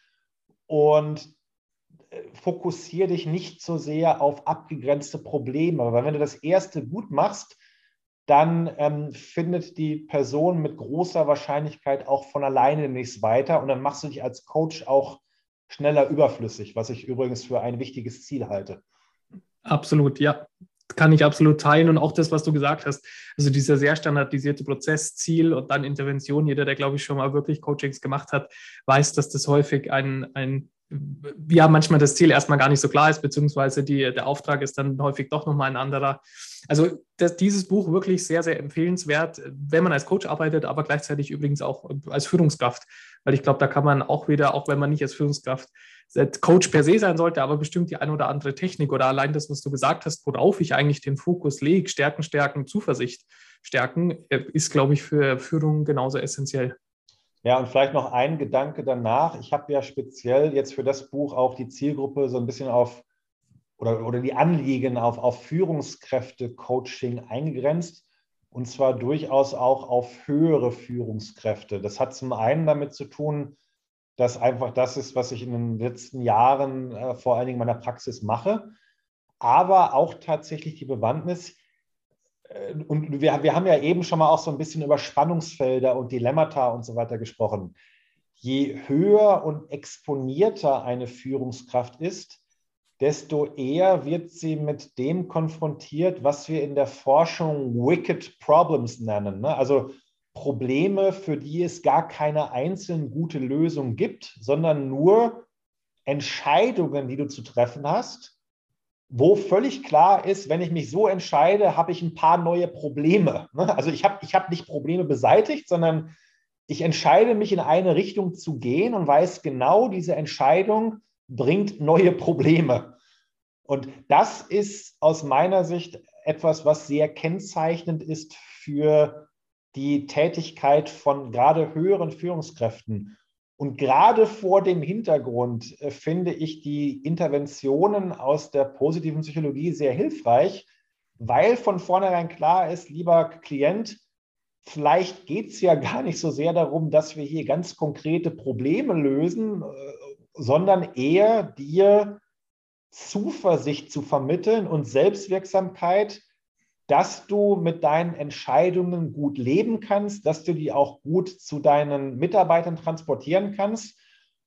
und äh, fokussiere dich nicht so sehr auf abgegrenzte Probleme. Weil wenn du das erste gut machst, dann ähm, findet die Person mit großer Wahrscheinlichkeit auch von alleine nichts weiter und dann machst du dich als Coach auch schneller überflüssig, was ich übrigens für ein wichtiges Ziel halte. Absolut, ja. Kann ich absolut teilen und auch das, was du gesagt hast. Also dieser sehr standardisierte Prozess, Ziel und dann Intervention. Jeder, der, glaube ich, schon mal wirklich Coachings gemacht hat, weiß, dass das häufig ein, ein ja, manchmal das Ziel erstmal gar nicht so klar ist, beziehungsweise die, der Auftrag ist dann häufig doch nochmal ein anderer. Also das, dieses Buch wirklich sehr, sehr empfehlenswert, wenn man als Coach arbeitet, aber gleichzeitig übrigens auch als Führungskraft, weil ich glaube, da kann man auch wieder, auch wenn man nicht als Führungskraft Coach per se sein sollte, aber bestimmt die ein oder andere Technik oder allein das, was du gesagt hast, worauf ich eigentlich den Fokus lege, Stärken, Stärken, Zuversicht stärken, ist, glaube ich, für Führung genauso essentiell. Ja, und vielleicht noch ein Gedanke danach. Ich habe ja speziell jetzt für das Buch auch die Zielgruppe so ein bisschen auf oder, oder die Anliegen auf, auf Führungskräfte-Coaching eingegrenzt. Und zwar durchaus auch auf höhere Führungskräfte. Das hat zum einen damit zu tun, dass einfach das ist, was ich in den letzten Jahren äh, vor allen Dingen in meiner Praxis mache, aber auch tatsächlich die Bewandtnis. Äh, und wir, wir haben ja eben schon mal auch so ein bisschen über Spannungsfelder und Dilemmata und so weiter gesprochen. Je höher und exponierter eine Führungskraft ist, desto eher wird sie mit dem konfrontiert, was wir in der Forschung Wicked Problems nennen. Ne? Also Probleme, für die es gar keine einzelne gute Lösung gibt, sondern nur Entscheidungen, die du zu treffen hast, wo völlig klar ist, wenn ich mich so entscheide, habe ich ein paar neue Probleme. Ne? Also ich habe ich hab nicht Probleme beseitigt, sondern ich entscheide mich in eine Richtung zu gehen und weiß genau, diese Entscheidung bringt neue Probleme. Und das ist aus meiner Sicht etwas, was sehr kennzeichnend ist für die Tätigkeit von gerade höheren Führungskräften. Und gerade vor dem Hintergrund äh, finde ich die Interventionen aus der positiven Psychologie sehr hilfreich, weil von vornherein klar ist, lieber Klient, vielleicht geht es ja gar nicht so sehr darum, dass wir hier ganz konkrete Probleme lösen, äh, sondern eher dir Zuversicht zu vermitteln und Selbstwirksamkeit dass du mit deinen Entscheidungen gut leben kannst, dass du die auch gut zu deinen Mitarbeitern transportieren kannst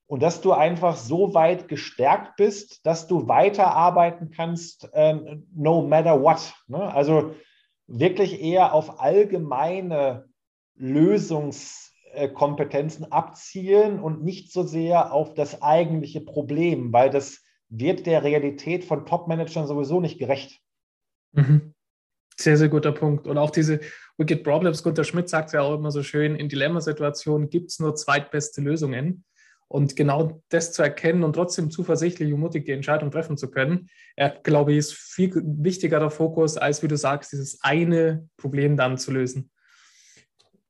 und dass du einfach so weit gestärkt bist, dass du weiterarbeiten kannst, äh, no matter what. Ne? Also wirklich eher auf allgemeine Lösungskompetenzen abzielen und nicht so sehr auf das eigentliche Problem, weil das wird der Realität von Top-Managern sowieso nicht gerecht. Mhm. Sehr, sehr guter Punkt. Und auch diese Wicked Problems, Gunter Schmidt sagt ja auch immer so schön, in Dilemmasituationen gibt es nur zweitbeste Lösungen. Und genau das zu erkennen und trotzdem zuversichtlich und mutig die Entscheidung treffen zu können, er, glaube ich, ist viel wichtigerer Fokus, als wie du sagst, dieses eine Problem dann zu lösen.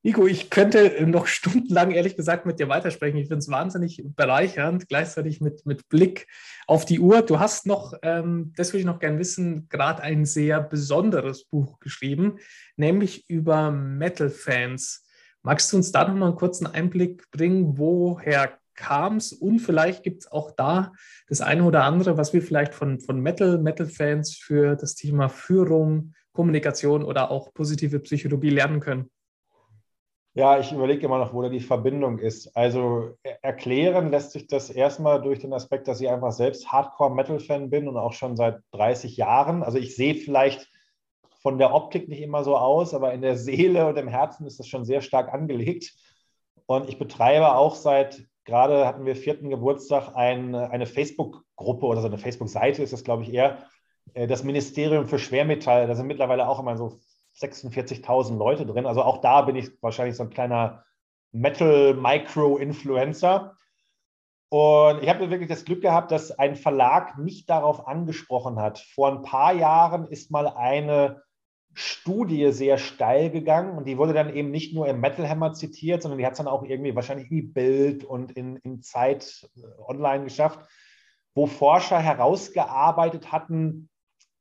Nico, ich könnte noch stundenlang, ehrlich gesagt, mit dir weitersprechen. Ich finde es wahnsinnig bereichernd, gleichzeitig mit, mit Blick auf die Uhr. Du hast noch, ähm, das würde ich noch gerne wissen, gerade ein sehr besonderes Buch geschrieben, nämlich über Metal-Fans. Magst du uns da noch mal einen kurzen Einblick bringen, woher kam es? Und vielleicht gibt es auch da das eine oder andere, was wir vielleicht von, von Metal, Metal-Fans für das Thema Führung, Kommunikation oder auch positive Psychologie lernen können. Ja, ich überlege immer noch, wo da die Verbindung ist. Also erklären lässt sich das erstmal durch den Aspekt, dass ich einfach selbst Hardcore-Metal-Fan bin und auch schon seit 30 Jahren. Also ich sehe vielleicht von der Optik nicht immer so aus, aber in der Seele und im Herzen ist das schon sehr stark angelegt. Und ich betreibe auch seit, gerade hatten wir vierten Geburtstag, ein, eine Facebook-Gruppe oder so eine Facebook-Seite ist das, glaube ich, eher, äh, das Ministerium für Schwermetall. Da sind mittlerweile auch immer so 46.000 Leute drin. Also auch da bin ich wahrscheinlich so ein kleiner Metal-Micro-Influencer. Und ich habe wirklich das Glück gehabt, dass ein Verlag mich darauf angesprochen hat. Vor ein paar Jahren ist mal eine Studie sehr steil gegangen und die wurde dann eben nicht nur im Metal Hammer zitiert, sondern die hat es dann auch irgendwie wahrscheinlich in Bild und in, in Zeit äh, online geschafft, wo Forscher herausgearbeitet hatten,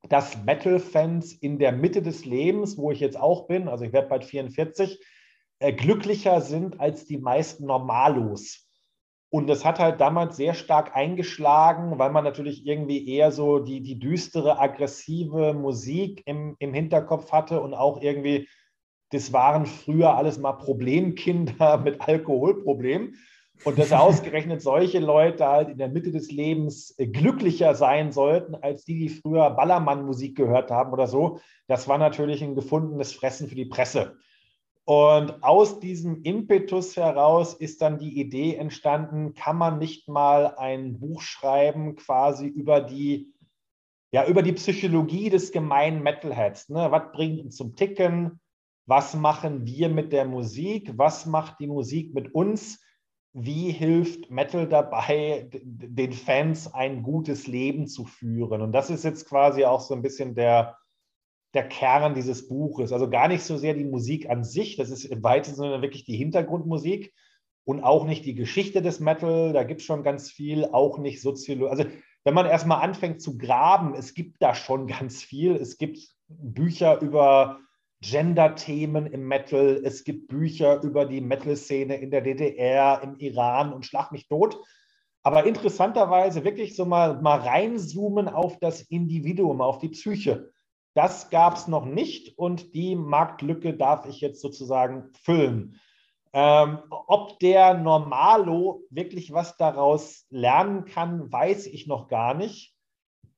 dass Metal-Fans in der Mitte des Lebens, wo ich jetzt auch bin, also ich werde bald 44, äh, glücklicher sind als die meisten Normalos. Und das hat halt damals sehr stark eingeschlagen, weil man natürlich irgendwie eher so die, die düstere, aggressive Musik im, im Hinterkopf hatte und auch irgendwie, das waren früher alles mal Problemkinder mit Alkoholproblemen. Und dass ausgerechnet solche Leute halt in der Mitte des Lebens äh, glücklicher sein sollten, als die, die früher Ballermann-Musik gehört haben oder so, das war natürlich ein gefundenes Fressen für die Presse. Und aus diesem Impetus heraus ist dann die Idee entstanden, kann man nicht mal ein Buch schreiben, quasi über die, ja, über die Psychologie des gemeinen Metalheads. Ne? Was bringt uns zum Ticken? Was machen wir mit der Musik? Was macht die Musik mit uns? Wie hilft Metal dabei, den Fans ein gutes Leben zu führen? Und das ist jetzt quasi auch so ein bisschen der, der Kern dieses Buches. Also gar nicht so sehr die Musik an sich, das ist im weitesten Sinne wirklich die Hintergrundmusik und auch nicht die Geschichte des Metal, da gibt es schon ganz viel, auch nicht Soziologie. Also wenn man erstmal anfängt zu graben, es gibt da schon ganz viel. Es gibt Bücher über Gender-Themen im Metal, es gibt Bücher über die Metal-Szene in der DDR, im Iran und Schlag mich tot. Aber interessanterweise wirklich so mal, mal reinzoomen auf das Individuum, auf die Psyche. Das gab es noch nicht und die Marktlücke darf ich jetzt sozusagen füllen. Ähm, ob der Normalo wirklich was daraus lernen kann, weiß ich noch gar nicht,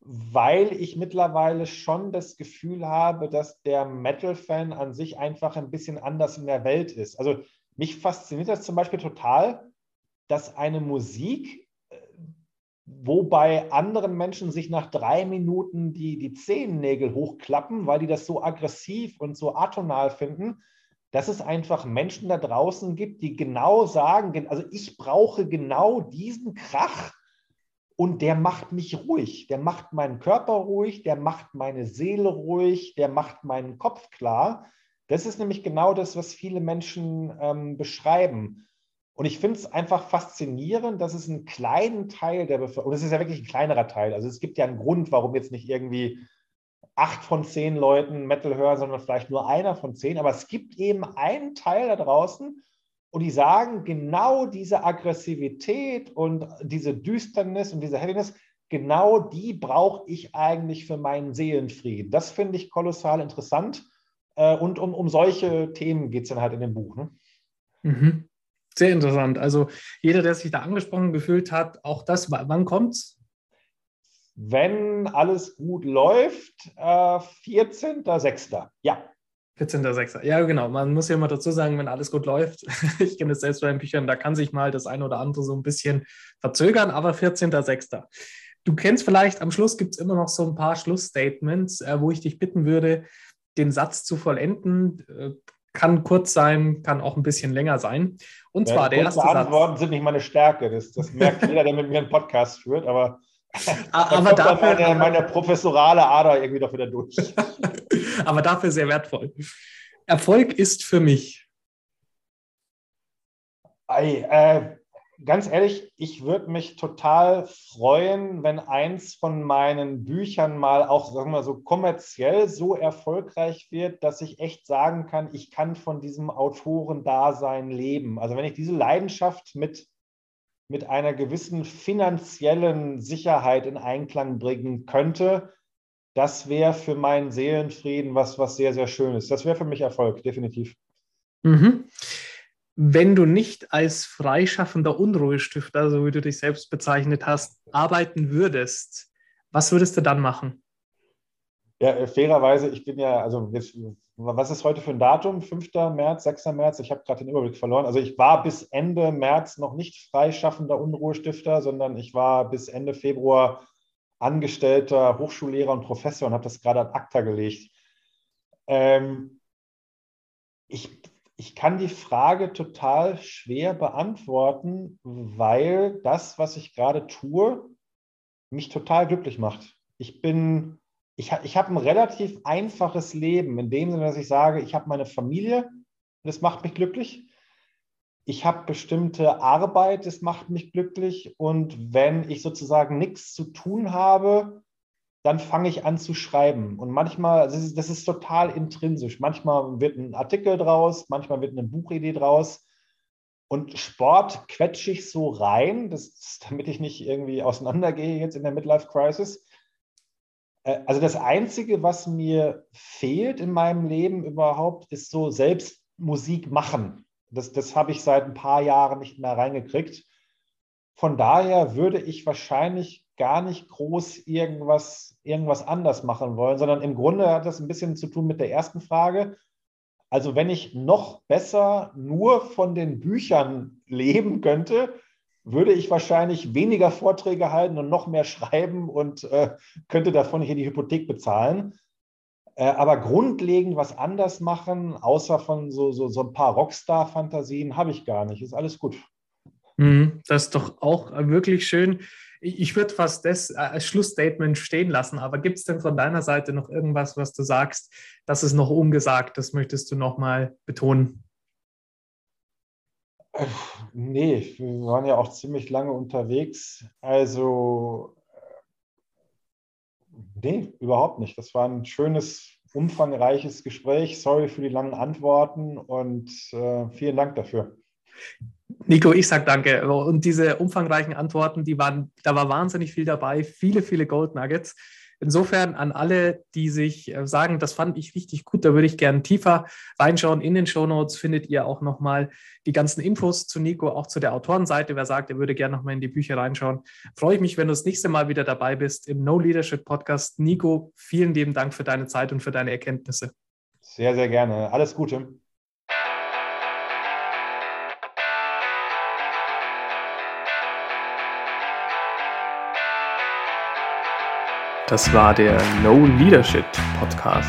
weil ich mittlerweile schon das Gefühl habe, dass der Metal-Fan an sich einfach ein bisschen anders in der Welt ist. Also mich fasziniert das zum Beispiel total, dass eine Musik wo bei anderen Menschen sich nach drei Minuten die, die Zehennägel hochklappen, weil die das so aggressiv und so atonal finden, dass es einfach Menschen da draußen gibt, die genau sagen, also ich brauche genau diesen Krach und der macht mich ruhig, der macht meinen Körper ruhig, der macht meine Seele ruhig, der macht meinen Kopf klar. Das ist nämlich genau das, was viele Menschen ähm, beschreiben. Und ich finde es einfach faszinierend, dass es einen kleinen Teil der Bevölkerung, und es ist ja wirklich ein kleinerer Teil, also es gibt ja einen Grund, warum jetzt nicht irgendwie acht von zehn Leuten Metal hören, sondern vielleicht nur einer von zehn, aber es gibt eben einen Teil da draußen, und die sagen, genau diese Aggressivität und diese Düsternis und diese Heaviness, genau die brauche ich eigentlich für meinen Seelenfrieden. Das finde ich kolossal interessant. Äh, und um, um solche Themen geht es dann halt in dem Buch. Ne? Mhm. Sehr interessant. Also jeder, der sich da angesprochen gefühlt hat, auch das, wann kommt's? Wenn alles gut läuft, äh, 14.06. Ja. 14.06. Ja, genau. Man muss ja immer dazu sagen, wenn alles gut läuft, ich kenne es selbst bei den Büchern, da kann sich mal das eine oder andere so ein bisschen verzögern, aber 14.06. Du kennst vielleicht, am Schluss gibt es immer noch so ein paar Schlussstatements, äh, wo ich dich bitten würde, den Satz zu vollenden. Äh, kann kurz sein, kann auch ein bisschen länger sein. Und ja, zwar der erste Antworten Satz. sind nicht meine Stärke. Das, das merkt jeder, der mit mir einen Podcast führt, aber, aber dafür, meine, meine professorale Ader irgendwie doch wieder durch. aber dafür sehr wertvoll. Erfolg ist für mich. Ei, äh, ganz ehrlich, ich würde mich total freuen, wenn eins von meinen Büchern mal auch, sagen wir so, kommerziell so erfolgreich wird, dass ich echt sagen kann, ich kann von diesem Autorendasein leben. Also wenn ich diese Leidenschaft mit, mit einer gewissen finanziellen Sicherheit in Einklang bringen könnte, das wäre für meinen Seelenfrieden was, was sehr, sehr Schönes. Das wäre für mich Erfolg, definitiv. Mhm wenn du nicht als freischaffender Unruhestifter, so wie du dich selbst bezeichnet hast, arbeiten würdest, was würdest du dann machen? Ja, äh, fairerweise, ich bin ja, also jetzt, was ist heute für ein Datum? 5. März, 6. März? Ich habe gerade den Überblick verloren. Also ich war bis Ende März noch nicht freischaffender Unruhestifter, sondern ich war bis Ende Februar angestellter Hochschullehrer und Professor und habe das gerade an ACTA gelegt. Ähm, ich ich kann die Frage total schwer beantworten, weil das, was ich gerade tue, mich total glücklich macht. Ich bin, ich, ich habe ein relativ einfaches Leben, in dem Sinne, dass ich sage, ich habe meine Familie, das macht mich glücklich. Ich habe bestimmte Arbeit, das macht mich glücklich. Und wenn ich sozusagen nichts zu tun habe, dann fange ich an zu schreiben. Und manchmal, das ist, das ist total intrinsisch. Manchmal wird ein Artikel draus, manchmal wird eine Buchidee draus. Und Sport quetsche ich so rein, das, damit ich nicht irgendwie auseinandergehe jetzt in der Midlife Crisis. Äh, also das Einzige, was mir fehlt in meinem Leben überhaupt, ist so selbst Musik machen. Das, das habe ich seit ein paar Jahren nicht mehr reingekriegt. Von daher würde ich wahrscheinlich gar nicht groß irgendwas, irgendwas anders machen wollen, sondern im Grunde hat das ein bisschen zu tun mit der ersten Frage. Also wenn ich noch besser nur von den Büchern leben könnte, würde ich wahrscheinlich weniger Vorträge halten und noch mehr schreiben und äh, könnte davon hier die Hypothek bezahlen. Äh, aber grundlegend was anders machen, außer von so, so, so ein paar Rockstar-Fantasien, habe ich gar nicht. Ist alles gut. Mhm, das ist doch auch wirklich schön. Ich würde fast das als Schlussstatement stehen lassen, aber gibt es denn von deiner Seite noch irgendwas, was du sagst, das ist noch ungesagt, das möchtest du nochmal betonen? Nee, wir waren ja auch ziemlich lange unterwegs. Also, nee, überhaupt nicht. Das war ein schönes, umfangreiches Gespräch. Sorry für die langen Antworten und äh, vielen Dank dafür. Nico, ich sag danke. Und diese umfangreichen Antworten, die waren, da war wahnsinnig viel dabei, viele, viele Gold Nuggets. Insofern an alle, die sich äh, sagen, das fand ich richtig gut, da würde ich gerne tiefer reinschauen. In den Show Notes findet ihr auch nochmal die ganzen Infos zu Nico, auch zu der Autorenseite. Wer sagt, er würde gerne nochmal in die Bücher reinschauen, freue ich mich, wenn du das nächste Mal wieder dabei bist im No Leadership Podcast. Nico, vielen lieben Dank für deine Zeit und für deine Erkenntnisse. Sehr, sehr gerne. Alles Gute. Das war der No Leadership Podcast.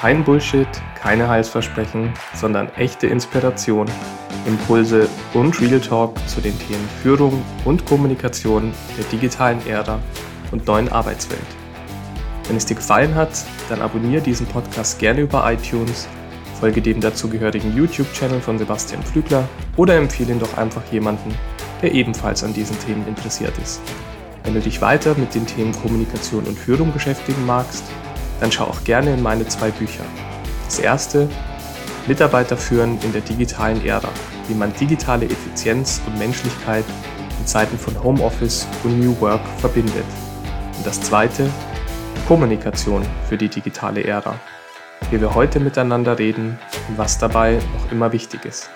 Kein Bullshit, keine Heilsversprechen, sondern echte Inspiration, Impulse und Real Talk zu den Themen Führung und Kommunikation der digitalen Ära und neuen Arbeitswelt. Wenn es dir gefallen hat, dann abonniere diesen Podcast gerne über iTunes, folge dem dazugehörigen YouTube-Channel von Sebastian Flügler oder empfehle ihn doch einfach jemanden, der ebenfalls an diesen Themen interessiert ist. Wenn du dich weiter mit den Themen Kommunikation und Führung beschäftigen magst, dann schau auch gerne in meine zwei Bücher. Das erste, Mitarbeiter führen in der digitalen Ära, wie man digitale Effizienz und Menschlichkeit in Zeiten von Homeoffice und New Work verbindet. Und das zweite, Kommunikation für die digitale Ära, wie wir heute miteinander reden und was dabei noch immer wichtig ist.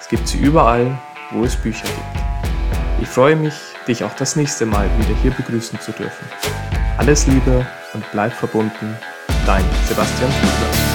Es gibt sie überall, wo es Bücher gibt. Ich freue mich, dich auch das nächste Mal wieder hier begrüßen zu dürfen. Alles Liebe und bleib verbunden, dein Sebastian Fiedler.